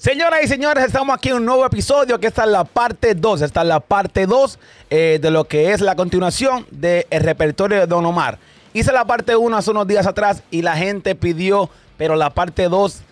Señoras y señores, estamos aquí en un nuevo episodio que esta es la parte 2. Esta es la parte 2 eh, de lo que es la continuación del repertorio de Don Omar. Hice la parte 1 hace unos días atrás y la gente pidió, pero la parte 2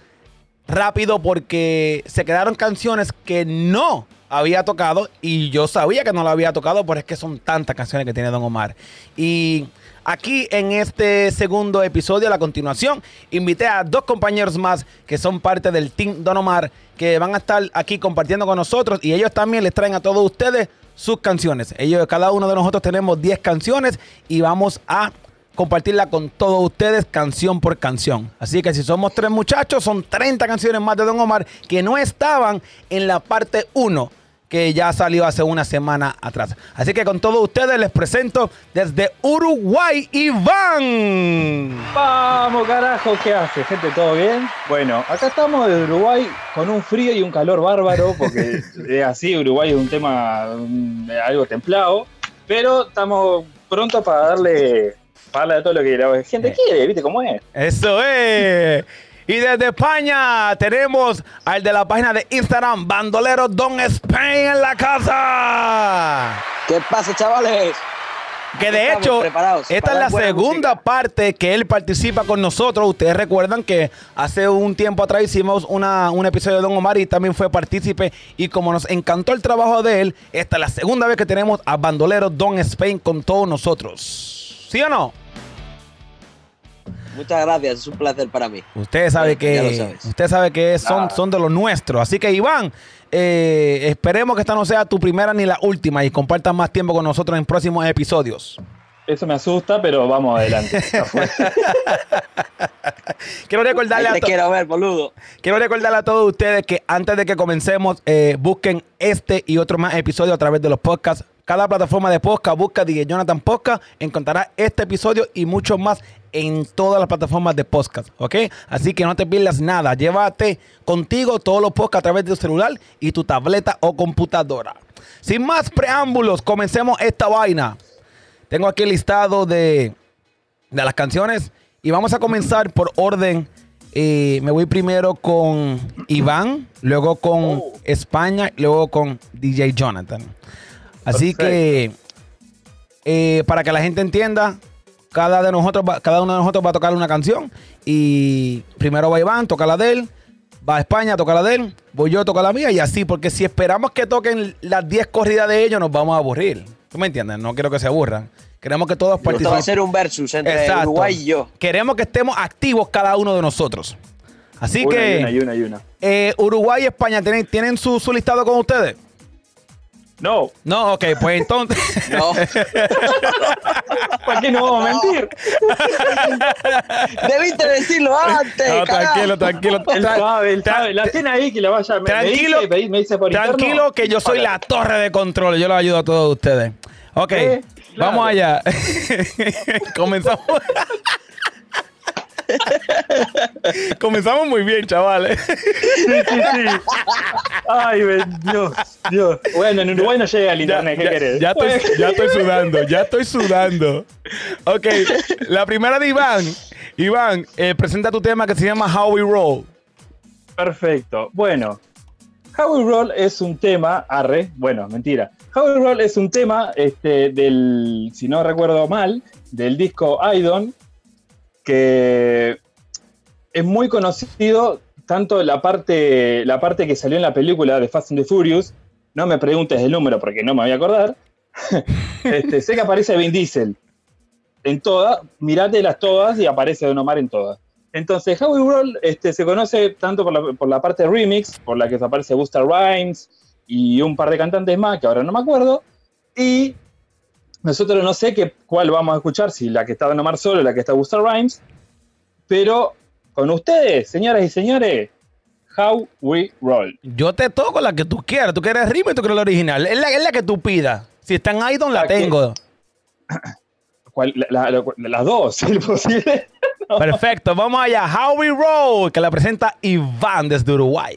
rápido porque se quedaron canciones que no había tocado y yo sabía que no la había tocado, pero es que son tantas canciones que tiene Don Omar. Y aquí en este segundo episodio, a la continuación, invité a dos compañeros más que son parte del Team Don Omar, que van a estar aquí compartiendo con nosotros y ellos también les traen a todos ustedes sus canciones. Ellos, cada uno de nosotros tenemos 10 canciones y vamos a compartirla con todos ustedes canción por canción. Así que si somos tres muchachos, son 30 canciones más de Don Omar que no estaban en la parte 1 que ya salió hace una semana atrás. Así que con todos ustedes les presento desde Uruguay, Iván. Vamos, carajo, ¿qué hace? Gente, ¿todo bien? Bueno, acá estamos de Uruguay con un frío y un calor bárbaro, porque es así, Uruguay es un tema algo templado, pero estamos prontos para darle, para darle a todo lo que la gente quiere, ¿viste cómo es? Eso es. Y desde España tenemos al de la página de Instagram, Bandolero Don Spain en la casa. ¿Qué pasa, chavales? Que de hecho, esta es la segunda música. parte que él participa con nosotros. Ustedes recuerdan que hace un tiempo atrás hicimos una, un episodio de Don Omar y también fue partícipe. Y como nos encantó el trabajo de él, esta es la segunda vez que tenemos a Bandolero Don Spain con todos nosotros. ¿Sí o no? Muchas gracias, es un placer para mí. Usted sabe que usted sabe que son, Ah. son de los nuestros. Así que Iván, eh, esperemos que esta no sea tu primera ni la última y compartas más tiempo con nosotros en próximos episodios. Eso me asusta, pero vamos adelante. Quiero recordarle a quiero ver, boludo. Quiero recordarle a todos ustedes que antes de que comencemos, eh, busquen este y otros más episodios a través de los podcasts. Cada plataforma de podcast, busca DJ Jonathan Podcast, encontrará este episodio y muchos más en todas las plataformas de podcast, ¿ok? Así que no te pierdas nada. Llévate contigo todos los podcasts a través de tu celular y tu tableta o computadora. Sin más preámbulos, comencemos esta vaina. Tengo aquí el listado de, de las canciones y vamos a comenzar por orden. Eh, me voy primero con Iván, luego con España, luego con DJ Jonathan. Así que eh, para que la gente entienda, cada, de nosotros va- cada uno de nosotros va a tocar una canción y primero va Iván, toca la de él, va a España, toca la de él, voy yo, toca la mía y así, porque si esperamos que toquen las 10 corridas de ellos, nos vamos a aburrir. ¿Tú me entiendes? No quiero que se aburran. Queremos que todos Esto va a participen. ser un versus entre Exacto. Uruguay y yo. Queremos que estemos activos cada uno de nosotros. Así Una que y una y una y una. eh, Uruguay y España tienen, tienen su, su listado con ustedes. No, No, ok, pues entonces. No, ¿para qué no vamos a mentir? debiste decirlo antes. No, tranquilo, tranquilo. Él sabe, él sabe. La tiene ahí que la vaya me Tranquilo, dice, me, dice por interno. Tranquilo que yo soy la torre de control. Yo los ayudo a todos ustedes. Ok, Eh, claro. vamos allá. Comenzamos. Comenzamos muy bien, chavales. Sí, sí, sí. Ay, Dios, Dios. Bueno, en Uruguay no llega el Ya, internet, ¿qué ya- querés? ya estoy, ya estoy sudando, ya estoy sudando. Ok, la primera de Iván. Iván, eh, presenta tu tema que se llama How We Roll. Perfecto. Bueno, How We Roll es un tema, arre, bueno, mentira. How We Roll es un tema este, del, si no recuerdo mal, del disco Idon, que es muy conocido tanto la parte, la parte que salió en la película de Fast and the Furious, no me preguntes el número porque no me voy a acordar, este, sé que aparece Vin Diesel en todas, mirátelas todas y aparece Don Omar en todas. Entonces, How We Roll este, se conoce tanto por la, por la parte remix, por la que aparece Busta Rhymes y un par de cantantes más, que ahora no me acuerdo, y nosotros no sé qué, cuál vamos a escuchar, si la que está Don Omar solo o la que está Busta Rhymes, pero con ustedes, señoras y señores, How We Roll. Yo te toco la que tú quieras. Tú quieres ritmo y tú quieres la original. Es la, es la que tú pidas. Si está en Idol, la La que- tengo. ¿Cuál- la- la- la- las dos, si es posible. Perfecto, vamos allá. How We Roll, que la presenta Iván desde Uruguay.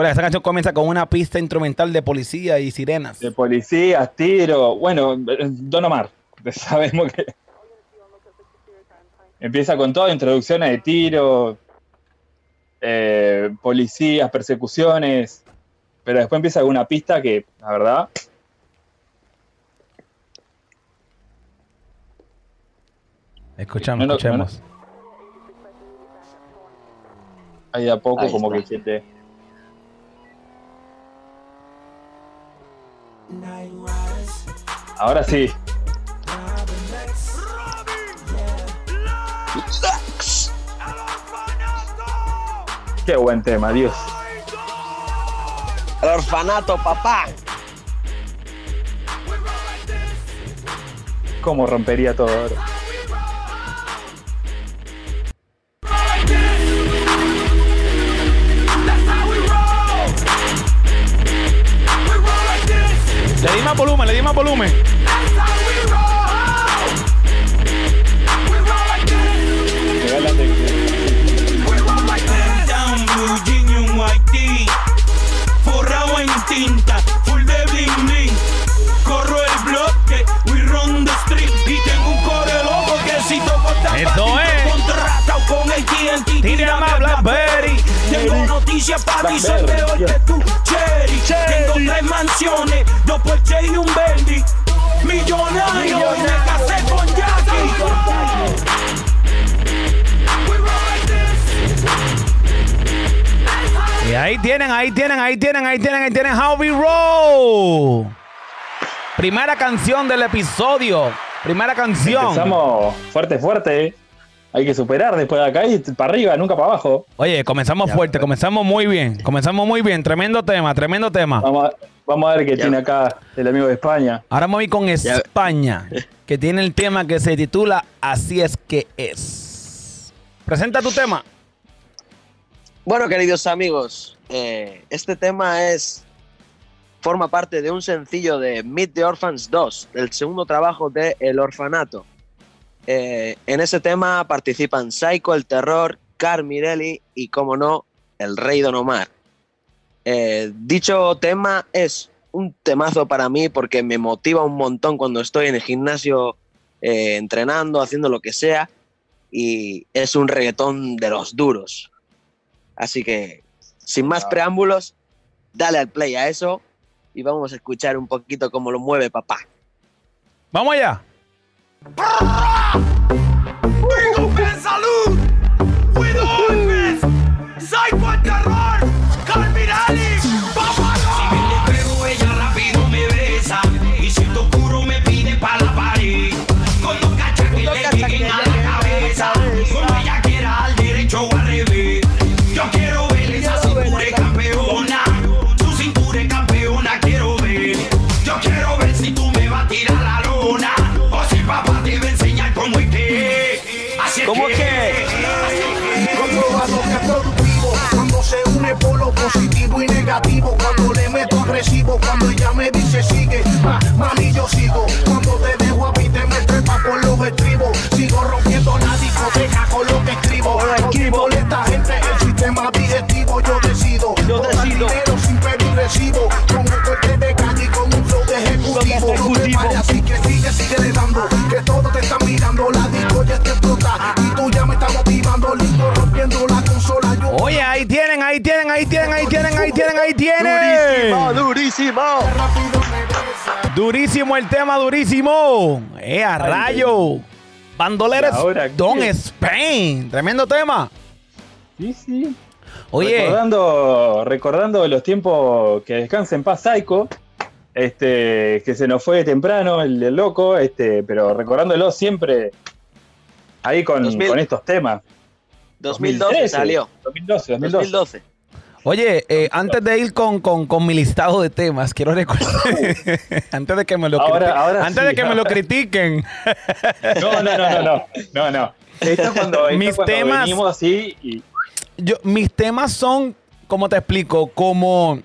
Recuerda, esta canción comienza con una pista instrumental de policía y sirenas. De policías, tiro. Bueno, Don Omar. Sabemos que. Empieza con todo, introducciones de tiro. eh, policías, persecuciones, pero después empieza alguna pista que, la verdad, Escuchamos, No, no, escuchemos. ahí de a poco Ahí como está. que siente. Ahora sí, qué buen tema, Dios. El orfanato, papá. Cómo rompería todo ahora. Le di más volumen, le di más volumen. Regálate. Down blue, jean y un white tee. Forrado en tinta, full de bling bling. Corro el bloque, we run the street. Y tengo un core loco que si toco esta Eso patita es. contratado con el TNT. Tírame a Blackberry. Tengo noticias para ti, soy peor yeah. que tú, Cherry. Tengo tres mansiones, dos Porsche y un Bentley. Millonario, y me casé con Jackie. Y ahí tienen, ahí tienen, ahí tienen, ahí tienen, ahí tienen How We Roll. Primera canción del episodio. Primera canción. Empezamos fuerte, fuerte. Hay que superar después de acá y para arriba, nunca para abajo. Oye, comenzamos fuerte, comenzamos muy bien. Comenzamos muy bien. Tremendo tema, tremendo tema. Vamos a, vamos a ver qué Ya. tiene acá el amigo de España. Ahora me voy con España, que tiene el tema que se titula Así es que es. Presenta tu tema. Bueno, queridos amigos, eh, este tema es forma parte de un sencillo de Meet the Orphans 2, el segundo trabajo de El Orfanato. Eh, en ese tema participan Psycho, El Terror, Car Mirelli y, como no, El Rey Don Omar. Eh, dicho tema es un temazo para mí porque me motiva un montón cuando estoy en el gimnasio eh, entrenando, haciendo lo que sea, y es un reggaetón de los duros. Así que, sin más preámbulos, dale al play a eso y vamos a escuchar un poquito cómo lo mueve papá. Vamos allá. Big up en salud, with Orphans, Psycho el terror, negativo Cuando le meto agresivo Cuando ella me dice sigue Ma- Mami yo sigo. Cuando te dejo a mí te me trepa por los estribos. Sigo rompiendo la discoteca con lo que escribo. Me molesta gente el sistema digestivo Yo decido. Yo decido. dinero sin pedir recibo. Con un corte de calle y con un flow de ejecutivo. No te pares así que sigue, sigue le dando. Que todos te están mirando La disco ya te explota. Y tú ya me estás motivando Lindo rompiendo la Oye, ahí tienen, ahí tienen, ahí tienen, ahí tienen, ahí tienen, ahí tienen. durísimo. regresa Durísimo el tema, durísimo. Eh, a rayo. Bandoleros ¿Y ahora Don? Spain. Tremendo tema. Sí, sí. Oye, Recordando, recordando los tiempos que descansa en paz Psycho, este, que se nos fue temprano el, el loco, este, pero recordándolo siempre ahí con, 2000. con estos temas. 2012 2013, salió. 2012, 2012. 2012. oye, eh, antes de ir con, con- con mi listado de temas, quiero recordar, antes de que me lo, Ahora- antes sí, de que me lo critiquen, No, no, no, no, no, no, no. Esto es cuando, esto Mis cuando temas- venimos así y yo, mis temas son, como te explico, como,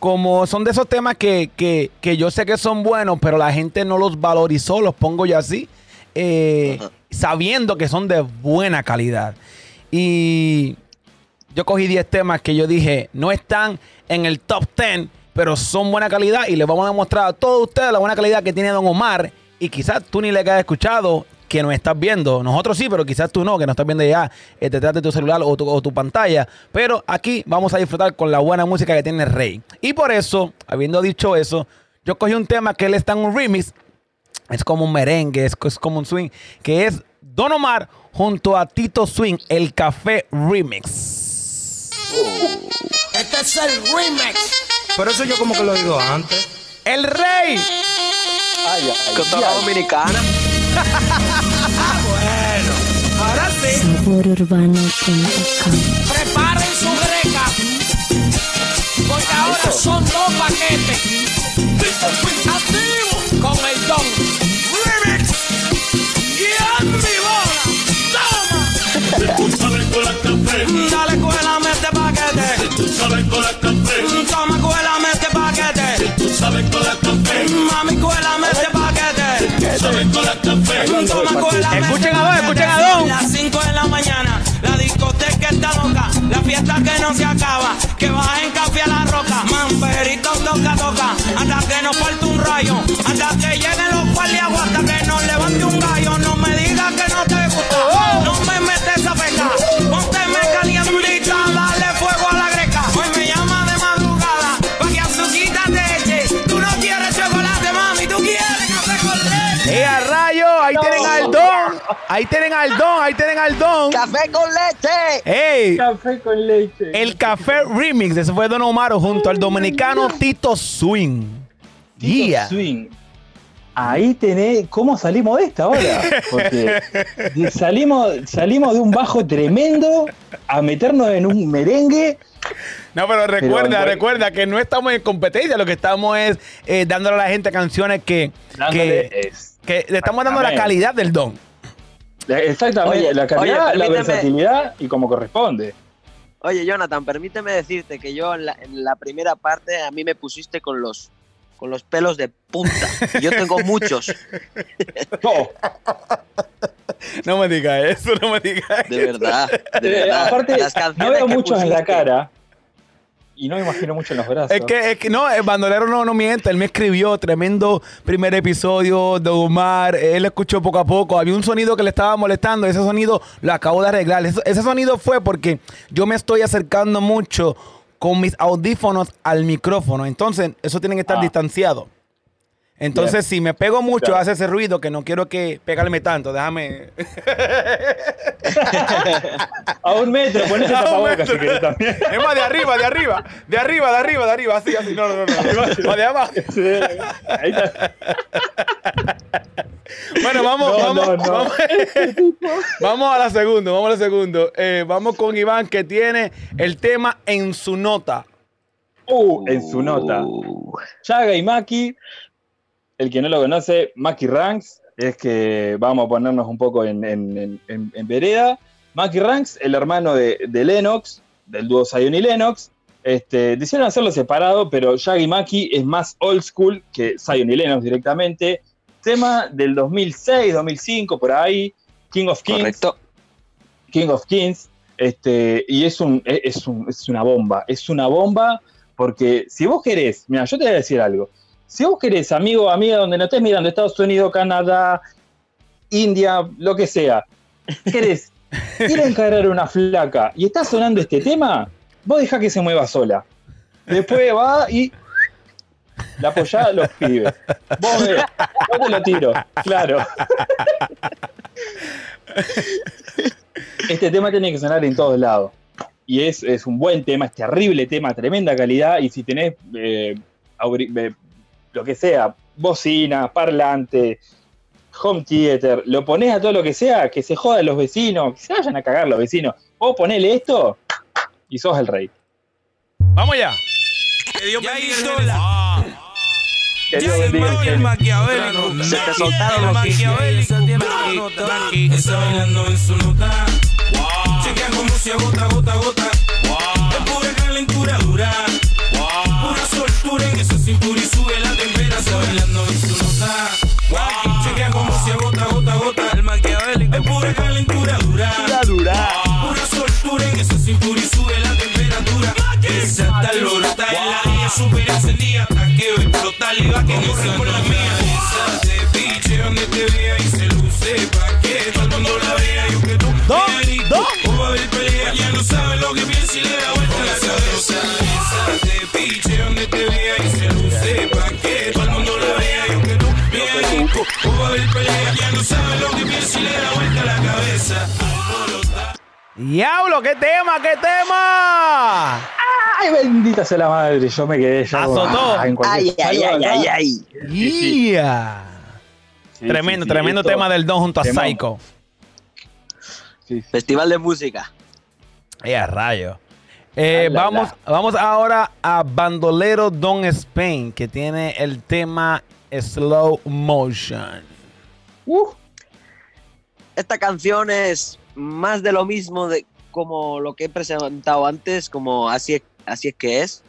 como son de esos temas que, que- que yo sé que son buenos, pero la gente no los valorizó, los pongo yo así, eh, sabiendo que son de buena calidad. Y yo cogí 10 temas que yo dije, no están en el top 10, pero son buena calidad y les vamos a demostrar a todos ustedes la buena calidad que tiene Don Omar. Y quizás tú ni le hayas escuchado, que nos estás viendo. Nosotros sí, pero quizás tú no, que nos estás viendo ya eh, detrás de tu celular o tu, o tu pantalla. Pero aquí vamos a disfrutar con la buena música que tiene Rey. Y por eso, habiendo dicho eso, yo cogí un tema que él está en un remix. Es como un merengue, es, es como un swing, que es Don Omar junto a Tito Swing, el Café Remix. Este es el remix. Pero eso yo como que lo he oído antes. El Rey. Ay, ay, Con la ay. dominicana. Ahora sí, Sabororbano.com preparen su greca. Porque ahora son dos paquetes. Activo con el don. Sabes con la café, Toma, cuélame este paquete. tú sabes con la café, Mami, cuélame este paquete. tú sabes con la café. Toma, cuélame Escuchen a paquete. escuchen a Don. Las 5 de la mañana, la discoteca está loca. La fiesta que no se acaba, que baja en café a la roca. Mamperito toca, toca, hasta que nos falte un rayo. Hasta que lleguen los paliaguas, hasta que nos Ahí tienen al Don. Ahí tienen al Don. ¡Café con leche! ¡Ey! Café con leche. El Café Remix. Ese fue Don Omar junto al dominicano Tito Swing. Tito Yeah. Swing. Ahí tenés cómo salimos de esta ahora. Porque salimos, salimos de un bajo tremendo a meternos en un merengue. No, pero recuerda, Pero- recuerda que no estamos en competencia. Lo que estamos es eh, dándole a la gente canciones que, Dándole que, es- que le estamos dando la calidad del Don. Exactamente, Oye, la calidad, oye, la versatilidad y como corresponde. Oye, Jonathan, permíteme decirte que yo en la, en la primera parte a mí me pusiste con los, con los pelos de punta. Yo tengo muchos, Oh, No me digas eso, no me digas de verdad. De eh, verdad. aparte, Las no canciones veo que muchos en la cara. Y no me imagino mucho en los brazos. Es que, es que no, el bandolero no, no miente. Él me escribió tremendo primer episodio de Omar. Él lo escuchó poco a poco. Había un sonido que le estaba molestando. Ese sonido lo acabo de arreglar. Ese, ese sonido fue porque yo me estoy acercando mucho con mis audífonos al micrófono. Entonces, eso tiene que estar Ah. distanciado. Entonces, si me pego mucho, Claro. hace ese ruido que no quiero que pegarme tanto. Déjame. A un metro, ponete A un tapabocas metro. si también. Es más, de arriba, de arriba. De arriba, de arriba, de arriba. Así, así. No, no, no. no. O de abajo. Sí, ahí está. Bueno, vamos, No, vamos, no, no. vamos. Vamos a la segunda, vamos a la segunda. Eh, vamos con Iván que tiene el tema en su nota. Uh, en su nota. Chaga y Maki, el que no lo conoce, Maki Ranks, es que vamos a ponernos un poco en, en- en- en- en vereda. Maki Ranks, el hermano de, de Lennox, del dúo Zion y Lennox, este, decidieron hacerlo separado, pero Chaga y Maki es más old school que Zion y Lennox directamente. Tema del 2006, 2005, por ahí, King of Kings. Correcto. King of Kings, este, y es, un, es un- es una bomba, es una bomba, porque si vos querés, mira, yo te voy a decir algo, si vos querés, amigo, amiga, donde no estés mirando, Estados Unidos, Canadá, India, lo que sea, querés ir a encarar una flaca y está sonando este tema, vos dejá que se mueva sola. Después va y la apoyá a los pibes. Vos ves, yo te lo tiro, claro. Este tema tiene que sonar en todos lados. Y es, es un buen tema, es terrible tema, tremenda calidad. Y si tenés eh, eh, lo que sea, bocina, parlante, home theater, lo ponés a todo lo que sea, que se jodan los vecinos, que se vayan a cagar los vecinos. Vos ponele esto y sos el rey. Vamos ya. Que Dios bendiga el Que Dios bendiga el maquiavélico. Se te soltaron los. Maki está bailando en su nota. Chequea como si a gota, gota, gota. Es pura calentura dura. Pura soltura en esa cintura y sube la temperatura. Bailando en su nota. Chequea como si a gota, gota. El maquiavélico. Es pura calentura dura. Pura soltura en esa cintura y sube la temperatura. Esa está lorota en la día super encendida. Hasta que va a explotar y va que no por la mía. Esa de piche donde te vea y se luce pa' O va a haber pelea, ya no sabe lo que piensa y le da vuelta la cabeza. Donde te vea y se luce pa' que todo el mundo la vea y aunque tú veas rico. O va a haber pelea, ya no sabe lo que piensa y le da vuelta la cabeza. Todo lo da. Diablo, qué tema, qué tema. Ay, bendita sea la madre. Yo me quedé ya. Azotó. ah, en Ay, ay, ay, ay, ay. sí. Yeah. Sí, tremendo, sí, sí, tremendo esto- tema del Don junto a. Psycho. sí, sí. Festival de música. Eh, a rayo. Eh, la, vamos, la. vamos ahora a Bandolero Don Spain, que tiene el tema Slow Motion. Uh, Esta canción es más de lo mismo de como lo que he presentado antes, como así es, así es que es.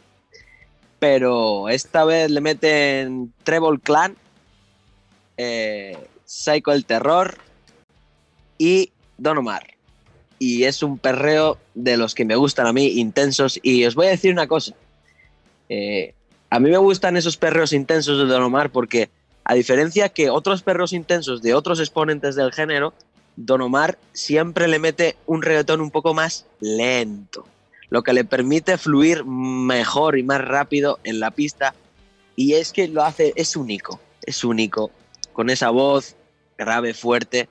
Pero esta vez le meten Treble Clan, eh, Psycho el Terror y Don Omar. Y es un perreo de los que me gustan a mí, intensos. Y os voy a decir una cosa. Eh, a mí me gustan esos perreos intensos de Don Omar porque, a diferencia que otros perreos intensos de otros exponentes del género, Don Omar siempre le mete un reggaetón un poco más lento, lo que le permite fluir mejor y más rápido en la pista. Y es que lo hace, es único, es único, con esa voz grave, fuerte.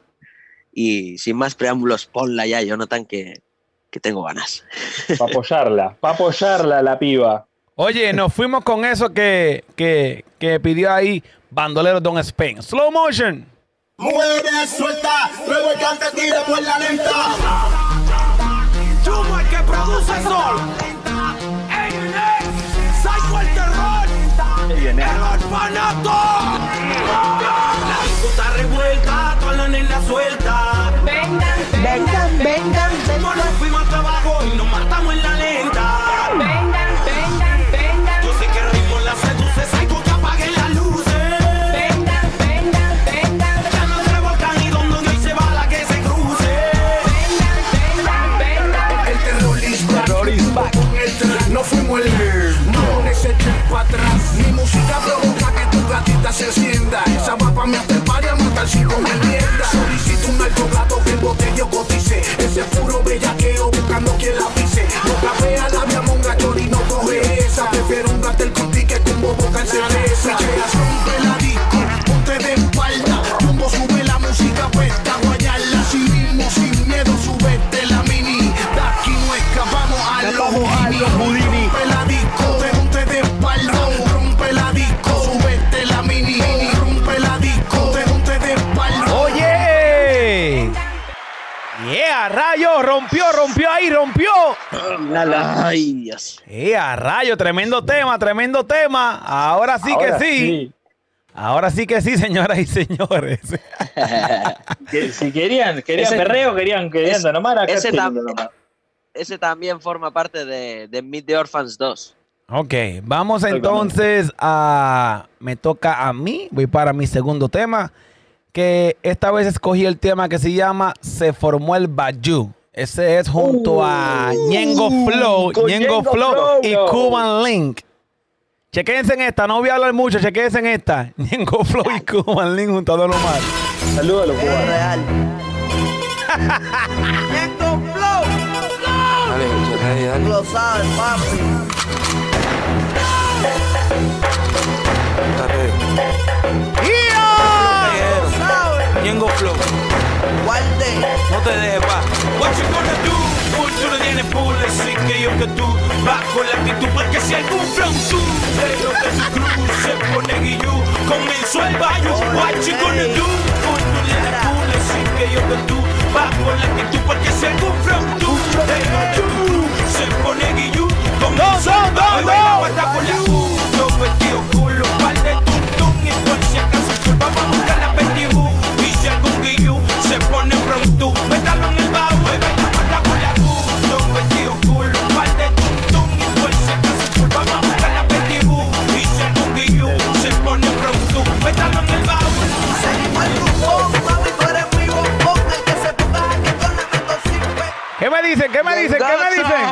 Y sin más preámbulos, ponla ya, Jonathan, que, que tengo ganas. para apoyarla. Para apoyarla la piba. Oye, nos fuimos con eso que, que, que pidió ahí Bandolero Don Spain. Slow Motion. Mujeres suelta, luego el cante tira por la lenta. Chumo el que produce sol. Psycho el terror. El orfanato. La está revuelta, sueltas. Vengan, vengan, vengan, Como nos fuimos hasta abajo y nos matamos en la lenta. vengan, vengan, vengan, Yo sé que el ritmo la seduce, Psycho que apaguen las luces. vengan, vengan, vengan, Ya no se volcan y donde hoy se va la que se cruce. vengan, vengan, vengan. El terrorista, con el track, no fuimos el Mamones se echen pa' atrás. Mi música provoca que tu gatita se encienda. Esa va pa' mi hasta el party a matar si con mierda. Alto gato que el botello cotice. Ese puro bellaqueo buscando quien la pise. No capea la via monga, chori, no coge esa. Prefiero un gatel con ticket con bobo cerveza. Rompió, rompió ahí, rompió. Ay, Dios. Yeah, rayo, tremendo tema, tremendo tema. Ahora sí Ahora que sí. Ahora sí que sí, señoras y señores. Si querían, querían Ese- perreo, querían, querían ese- acá ese tam-. Ese también forma parte de, de Meet the Orphans 2. Ok, vamos entonces a... Me toca a mí, voy para mi segundo tema, que esta vez escogí el tema que se llama Se formó el Bayou. Ese es junto a Ñengo Flow, Ñengo Ñengo Flow Flow, y bro. Cuban Link. Chequense en esta, no voy a hablar mucho, chequense en esta. Ñengo Flow y Cuban Link junto a Don Omar. Saludos a los cubanos. real. Lo sabes, papi. ¡Yeah! Ñengo Flow. No te dejes pa. What you gonna do? Full tú no tienes pool, así que yo que tú bajo la actitud porque si algún flow tú pero que su cruz se pone guillú comenzó el baño. What you gonna do? Full tú no tienes pool, así que yo que tú bajo la actitud porque si algún flow tú pero que su cruz se pone guillú comenzó el baño. ¿Qué me dicen? ¿Qué me dicen? ¿Qué me dicen?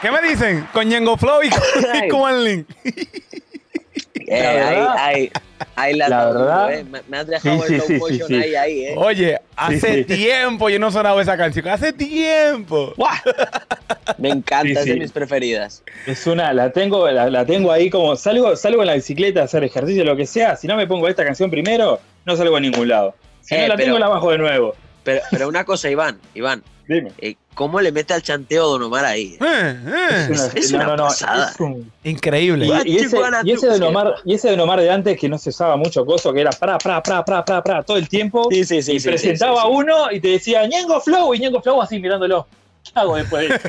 ¿Qué me dicen? Con Ñengo Flow y, Cuban Link. eh, La ahí, verdad- ahí, ahí la, la verdad- eh. Me, me has dejado Sí, el sí, sí, slow sí, motion sí. ahí, ahí, eh. Oye, hace sí. tiempo yo no sonaba esa canción. Hace tiempo. ¡Buah! Me encanta, Sí, es de mis preferidas. Es una, la tengo, la, la tengo ahí como, salgo, salgo en la bicicleta a hacer ejercicio, lo que sea, si no me pongo esta canción primero, no salgo a ningún lado. Si Eh, no la pero- tengo, la bajo de nuevo. Pero, pero una cosa, Iván, Iván, Dime. eh, ¿cómo le mete al chanteo Don Omar ahí? Eh, eh. Es- es una pasada. es un- Increíble. Y, y ese, y ese de Nomar, y ese de Nomar de antes que no se usaba mucho coso, que era pra, pra, pra, pra, pra, pra, todo el tiempo. Sí, sí, sí. y sí, presentaba sí, sí, sí. uno y te decía Ñengo Flow y Ñengo Flow así mirándolo. ¿Qué hago después de esto?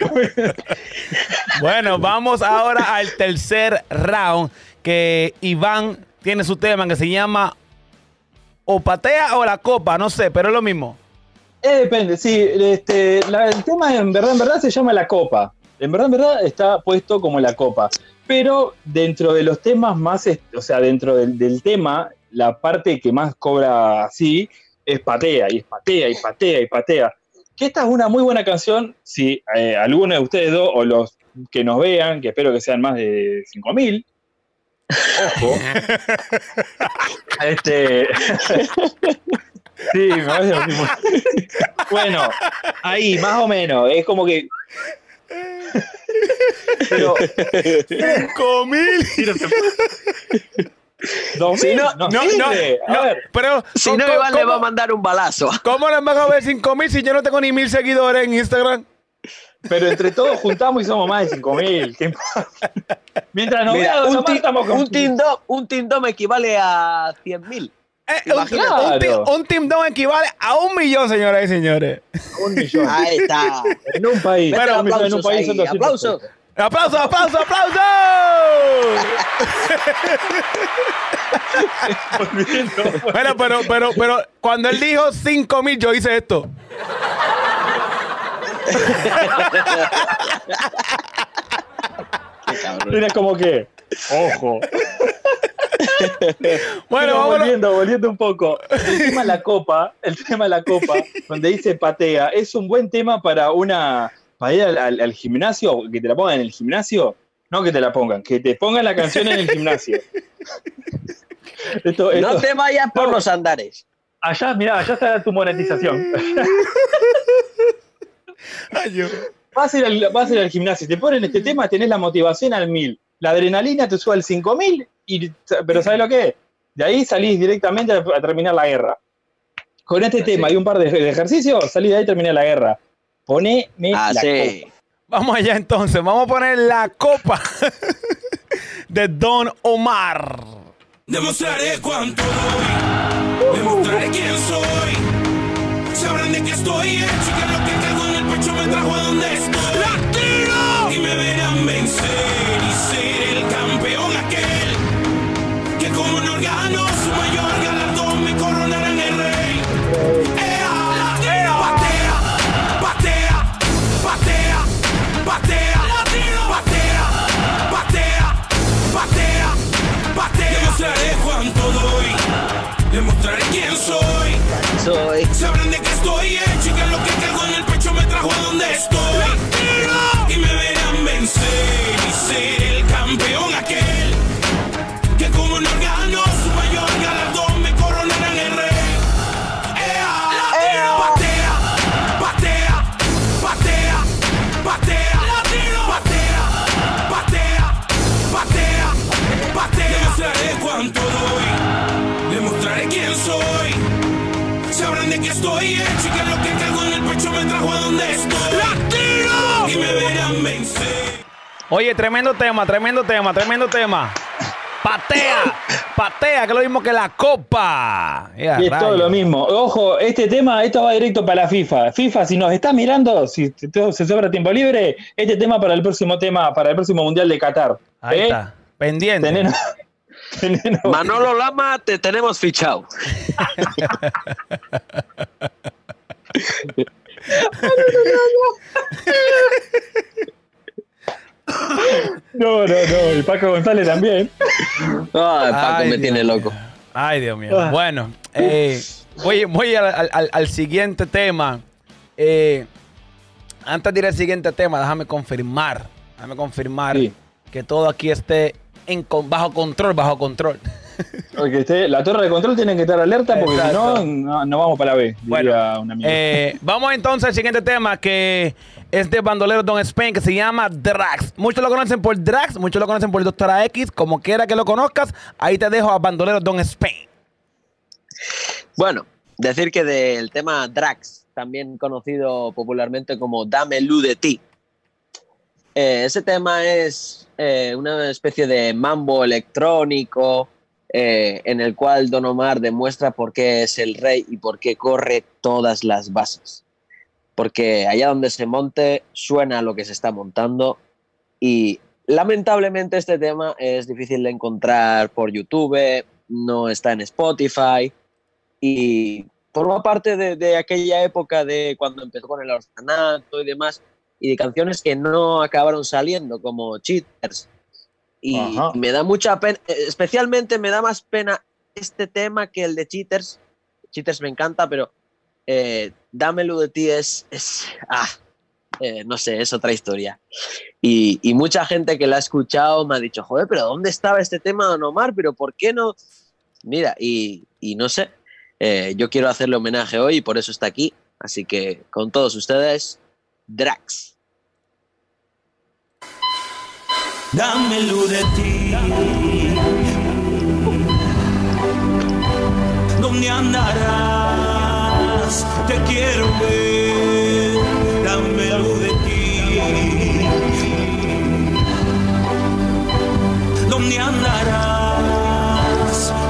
Bueno, vamos ahora al tercer round. Que Iván tiene su tema que se llama O patea o la copa, no sé, pero es lo mismo. Eh, depende, sí. Este, el tema en verdad, en verdad se llama la copa. En verdad, en verdad está puesto como la copa. Pero dentro de los temas más, o sea, dentro del, del tema, la parte que más cobra así es patea, y es patea, y patea, y patea. Que esta es una muy buena canción, si eh, alguno de ustedes dos, o los que nos vean, que espero que sean más de 5000, ojo. este. Sí, me parece lo mismo. Bueno, ahí, más o menos. Es como que. Pero. ¡Cinco mil! dos Si no- no, No, no, no, pero. Si no, ¿cómo- Iván le va a mandar un balazo. ¿Cómo le van a ver 5 mil si yo no tengo ni mil seguidores en Instagram? Pero entre todos juntamos y somos más de 5000. ¿Qué importa? Mientras nos Mira, un, ti- estamos con- un Team Dom, un Team Dom equivale a 100.000. Eh, un, Imagínate. un Team Down equivale a un millón, señoras y señores. un millón. Ahí está. En un país. Millón en un aplausos país ahí, 200 aplausos. pesos. ¡Aplauso, aplauso, aplauso! Bueno, pero, pero, pero cuando él dijo 5 mil, yo hice esto. Era como que. Ojo. Bueno, Pero vámonos. volviendo, volviendo un poco. El tema de la copa, el tema de la copa, donde dice patea, es un buen tema para una para ir al, al- al gimnasio, que te la pongan en el gimnasio. No que te la pongan, que te pongan la canción en el gimnasio. Esto, esto- No te vayas por No. los andares. allá, mirá, allá está tu monetización. Ay, yo- Vas a, ir al, vas a ir al gimnasio, te ponen este tema, tenés la motivación al mil. La adrenalina te sube al 5000, y, pero ¿sabes lo que? De ahí salís directamente a, terminar la guerra. Con este tema y un par de, de ejercicios, salís de ahí y terminé la guerra. Poneme Ah, la sí. copa. Vamos allá entonces. Vamos a poner la copa de Don Omar. Demostraré cuánto doy. Demostraré quién soy. Sabrán de qué estoy hecho pecho me Oye, tremendo tema, tremendo tema, tremendo tema. Patea, patea, que es lo mismo que la copa. Ya, Y es todo lo mismo. Ojo, este tema, esto va directo para la FIFA. FIFA, si nos estás mirando, si te- se sobra tiempo libre, este tema para el próximo tema, para el próximo Mundial de Qatar. Ahí ¿Eh? está. Pendiente. Manolo Lama, te tenemos fichado. No, no, no. Y Paco González también. Ay, Paco Ay, me Dios tiene mío. loco. Ay, Dios mío. Ah. Bueno, eh, voy, voy al, al- al- al siguiente tema. Eh, antes de ir al siguiente tema, déjame confirmar. Déjame confirmar Sí. que todo aquí esté en, bajo control, bajo control. Porque la torre de control tiene que estar alerta porque si no, no, no vamos para la B, Bueno. Eh, vamos entonces al siguiente tema que es de Bandolero Don Spain que se llama Drax. Muchos lo conocen por Drax, muchos lo conocen por Doctora X. Como quiera que lo conozcas, ahí te dejo a Bandolero Don Spain. Bueno, decir que del tema Drax, también conocido popularmente como Dame Lu de ti. eh, ese tema es eh, una especie de mambo electrónico eh, en el cual Don Omar demuestra por qué es el rey y por qué corre todas las bases. Porque allá donde se monte suena lo que se está montando y lamentablemente este tema es difícil de encontrar por YouTube, no está en Spotify y forma parte de, de aquella época de cuando empezó con el orfanato y demás, y de canciones que no acabaron saliendo, como Cheaters. Y Ajá. me da mucha pena, eh, especialmente me da más pena este tema que el de Cheaters. Cheaters me encanta, pero eh, Dámelo de ti es, es ah, eh, no sé, es otra historia. Y, y mucha gente que la ha escuchado me ha dicho, joder, pero ¿dónde estaba este tema de Don Omar? ¿Pero por qué no? Mira, y, y no sé, eh, yo quiero hacerle homenaje hoy y por eso está aquí. Así que con todos ustedes, Drax. Dámelo de ti. ¿Dónde andarás? Te quiero ver. Dámelo de ti. ¿Dónde andarás?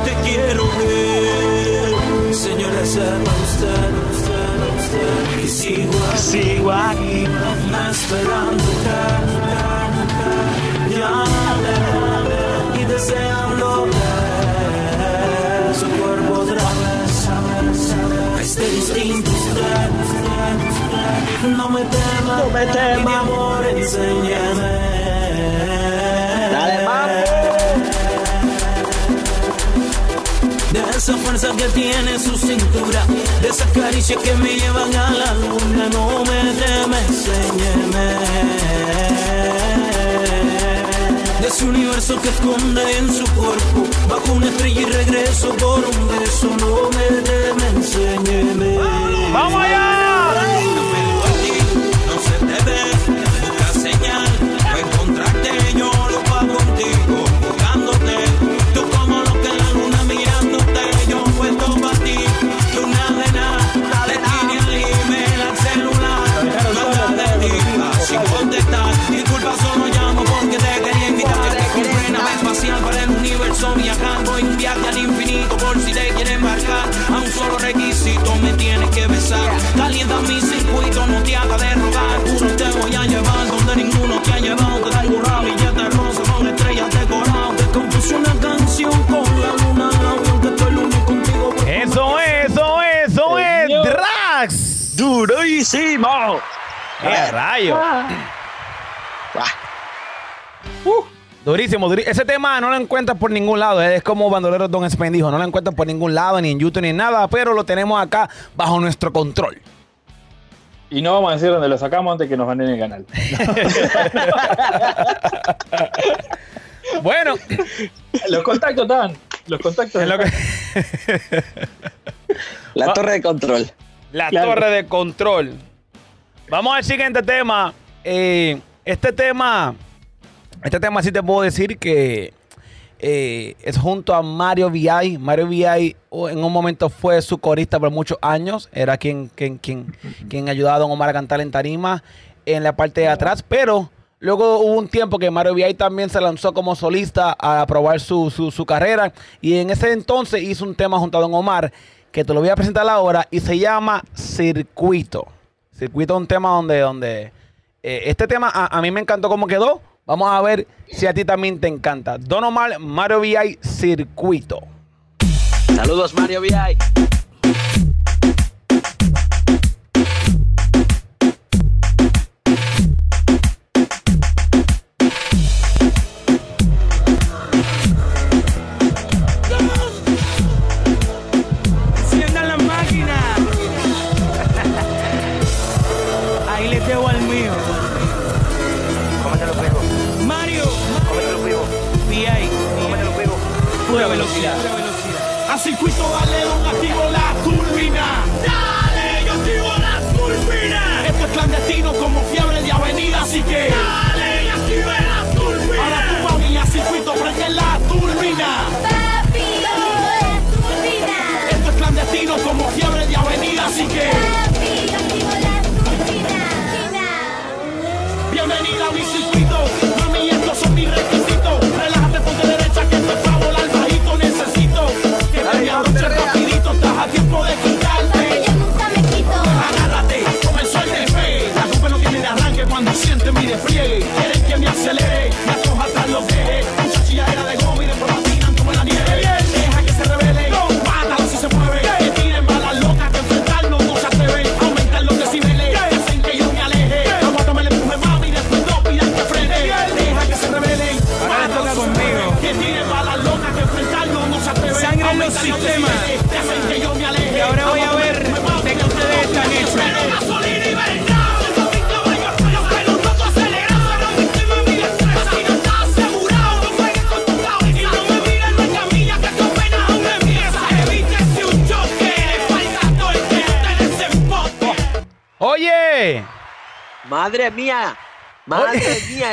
Te quiero ver. Señora, sepa usted, usted, usted, sigo aquí, sigo aquí, esperándote y deseando ver su cuerpo otra vez. Este distinto no me temas, no me temas, mi amor, enséñame. De esa fuerza que tiene su cintura, de esas caricias que me llevan a la luna, no me temes, enséñeme. Ese universo que esconde en su cuerpo, bajo una estrella y regreso por un beso, no me temes, enséñeme. ¡Vamos allá! Que besar, calienta mi circuito, no te haga de rogar, uno te voy a llevar donde ninguno te ha llevado, te traigo ramilletes rosas con estrellas decoradas, te compuse una canción con la luna al aunque estoy lunes contigo, Eso es, eso es, eso es. Drax. ¡Durísimo! ¡Qué rayo! Ah. Durísimo, durísimo. Ese tema no lo encuentras por ningún lado. Es como Bandolero Don Spain dijo. No lo encuentras por ningún lado, ni en YouTube, ni en nada. Pero lo tenemos acá bajo nuestro control. Y no vamos a decir dónde lo sacamos antes que nos van en el canal. Bueno, los contactos están. Los contactos están. La torre de control. la Claro. torre de control. Vamos al siguiente tema. Eh, este tema, este tema sí te puedo decir que eh, es junto a Mario VI. Mario VI oh, en un momento fue su corista por muchos años. Era quien, quien, quien, quien ayudaba a Don Omar a cantar en tarima en la parte de atrás. Pero luego hubo un tiempo que Mario VI también se lanzó como solista a probar su, su, su carrera. Y en ese entonces hizo un tema junto a Don Omar que te lo voy a presentar ahora y se llama Circuito. Circuito es un tema donde, donde eh, este tema a, a mí me encantó cómo quedó. Vamos a ver si a ti también te encanta. Don Omar, Mario VI, Circuito. Saludos, Mario VI.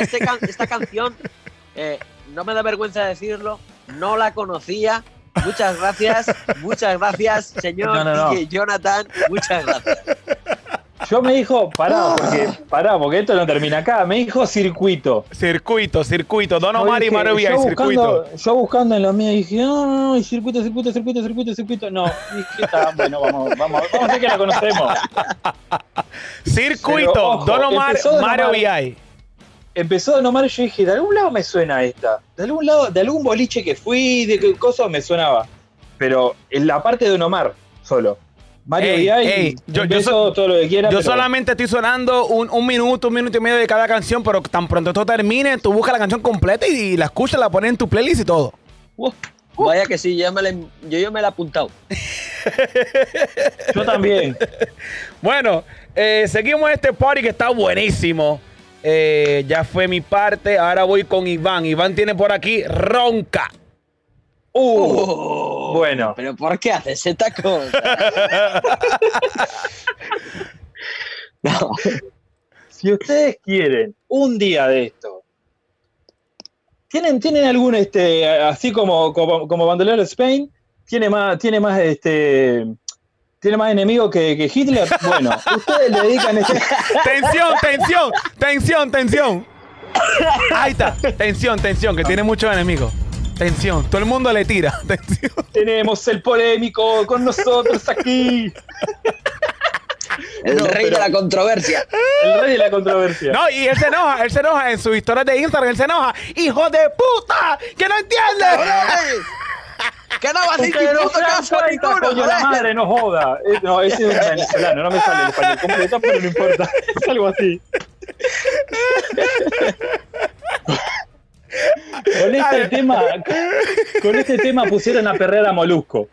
Este can- esta canción, eh, no me da vergüenza decirlo, no la conocía. Muchas gracias, muchas gracias, señor No, no, no. DJ Jonathan, muchas gracias. Yo me dijo, pará, porque, pará, porque esto no termina acá. Me dijo circuito. circuito, circuito. Don Omar y dije- Mario Villa, yo circuito. buscando, yo buscando en los míos dije, no, no, no, y circuito, circuito, circuito, circuito, circuito. No, dije, está, bueno, vamos, vamos, vamos a hacer que la conocemos. Circuito, Pero, ojo, Don Omar, empezó Empezó Don Omar y yo dije, de algún lado me suena esta. De algún lado, de algún boliche que fui, de qué cosa me sonaba. Pero en la parte de Don Omar, solo. Mario Ey, yo- yo empezó so- todo lo que quiera. Yo pero- solamente estoy sonando un, un minuto, un minuto y medio de cada canción, pero tan pronto esto termine, tú buscas la canción completa y la escuchas, la pones en tu playlist y todo. Uh, Vaya que sí, ya me la- yo, yo me la he apuntado. yo también. Bueno, eh, seguimos este party que está buenísimo. Eh, ya fue mi parte, ahora voy con Iván. Iván tiene por aquí Ronca. Uh, bueno. Pero ¿por qué haces esta cosa? No. Si ustedes quieren un día de esto, ¿tienen, tienen algún, este, así como, como, como Bandolero Spain, tiene más, tiene más, este, tiene más enemigos que, que Hitler? Bueno, ustedes le dedican este... Tensión, tensión, tensión, tensión. Ahí está, tensión, tensión, que tiene muchos enemigos. Tensión, todo el mundo le tira. Tensión. Tenemos el polémico con nosotros aquí. El No, rey pero- de la controversia. El rey de la controversia. No, y él se enoja, él se enoja en sus historias de Instagram, él se enoja. ¡Hijo de puta! ¡Que no entiende! ¿Qué no vas a decir puto caso a ninguno, coño, la madre, no joda. No, ese es un venezolano, no me sale el español completo, pero no importa. Es algo así. Con este tema, con este tema pusieron a perder a Molusco.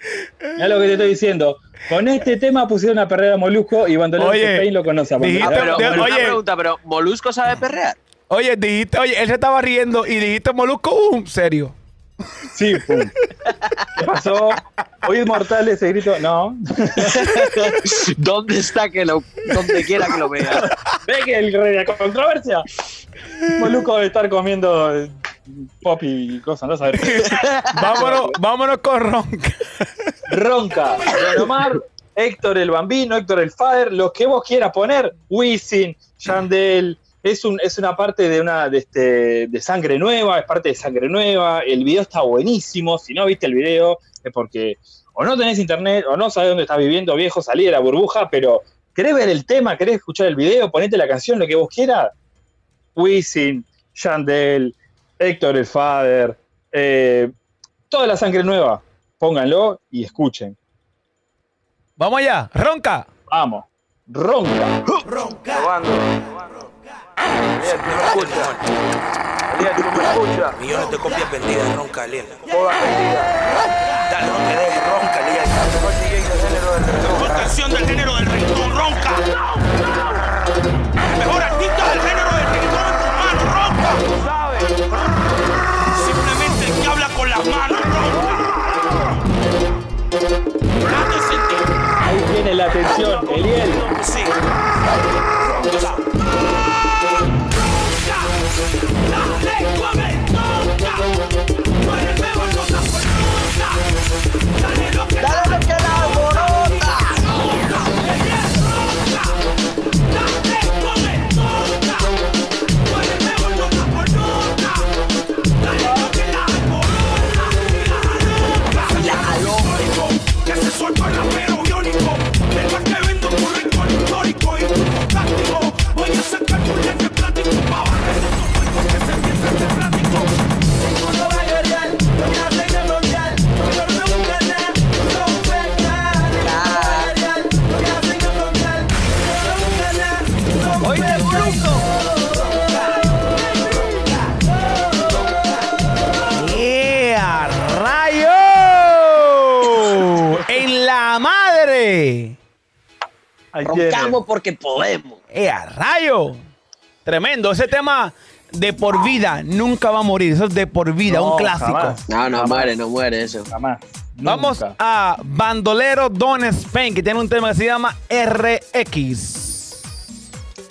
Mira lo que te estoy diciendo. Con este tema pusieron a perder a Molusco y Bandolero Oye, Spain lo conoce a dijiste- Ah, pero, de- una oye. pregunta, pero ¿Molusco sabe perrear? Oye, dijiste, oye, él se estaba riendo y dijiste Molusco, ¡um! Serio. Sí, pum. ¿Qué pasó? Hoy es mortal ese grito. No. ¿Dónde está que lo, donde quiera que lo vea? ¿Ve que el rey de la controversia? Molusco debe estar comiendo pop y cosas, no sabes. Vámonos, vámonos con Ronca. Ronca, Omar, Héctor el Bambino, Héctor el Father, lo que vos quieras poner, Wisin, Yandel, es, un, es una parte de una de, este, de Sangre Nueva, es parte de Sangre Nueva, el video está buenísimo, si no viste el video es porque o no tenés internet o no sabés dónde estás viviendo, viejo, salí de la burbuja, pero querés ver el tema, querés escuchar el video, ponete la canción, lo que vos quieras, Wisin, Yandel, Héctor el Father, eh, toda la Sangre Nueva, pónganlo y escuchen. Vamos allá, Ronca. Vamos. Ronca. Eliel, tú me escuchas. Millones de copias vendidas, ronca, Eliel. Todas vendidas. Dale, no te dejes, ronca, Eliel. Mejor DJ del género del reggaetón. Mejor canción del género del reggaetón, ronca. El Mejor artista del género del reggaetón en tus manos, ronca. Tú sabes. Simplemente el que habla con las manos, ronca. Ahí tiene la atención, Eliel. Sí. Roncamos porque podemos. ¡Ea, rayo! Tremendo. Ese tema de por vida nunca va a morir. Eso es de por vida, No, un clásico. jamás. No, no muere, no muere eso. Jamás. Vamos a Bandolero Don Spain, que tiene un tema que se llama RX.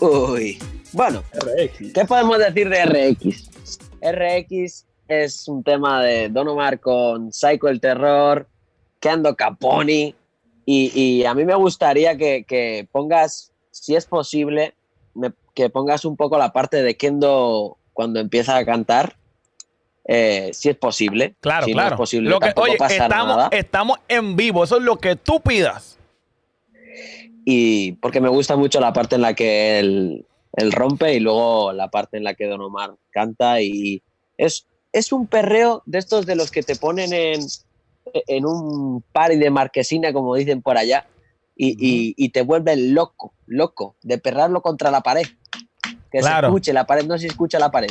Uy. Bueno, RX. ¿qué podemos decir de RX? RX es un tema de Don Omar con Psycho el Terror, Kendo Caponi. Y, y a mí me gustaría que, que pongas, si es posible, me- que pongas un poco la parte de Kendo cuando empieza a cantar. eh, si es posible. Claro, si claro. No es posible, Lo que, oye, estamos, nada. estamos en vivo. Eso es lo que tú pidas. y porque me gusta mucho la parte en la que él, él rompe y luego la parte en la que Don Omar canta y es, es un perreo de estos de los que te ponen en, en un party de marquesina, como dicen por allá, y, y- y te vuelven loco, loco, de perrarlo contra la pared. Que Claro. se escuche la pared, no se escucha la pared.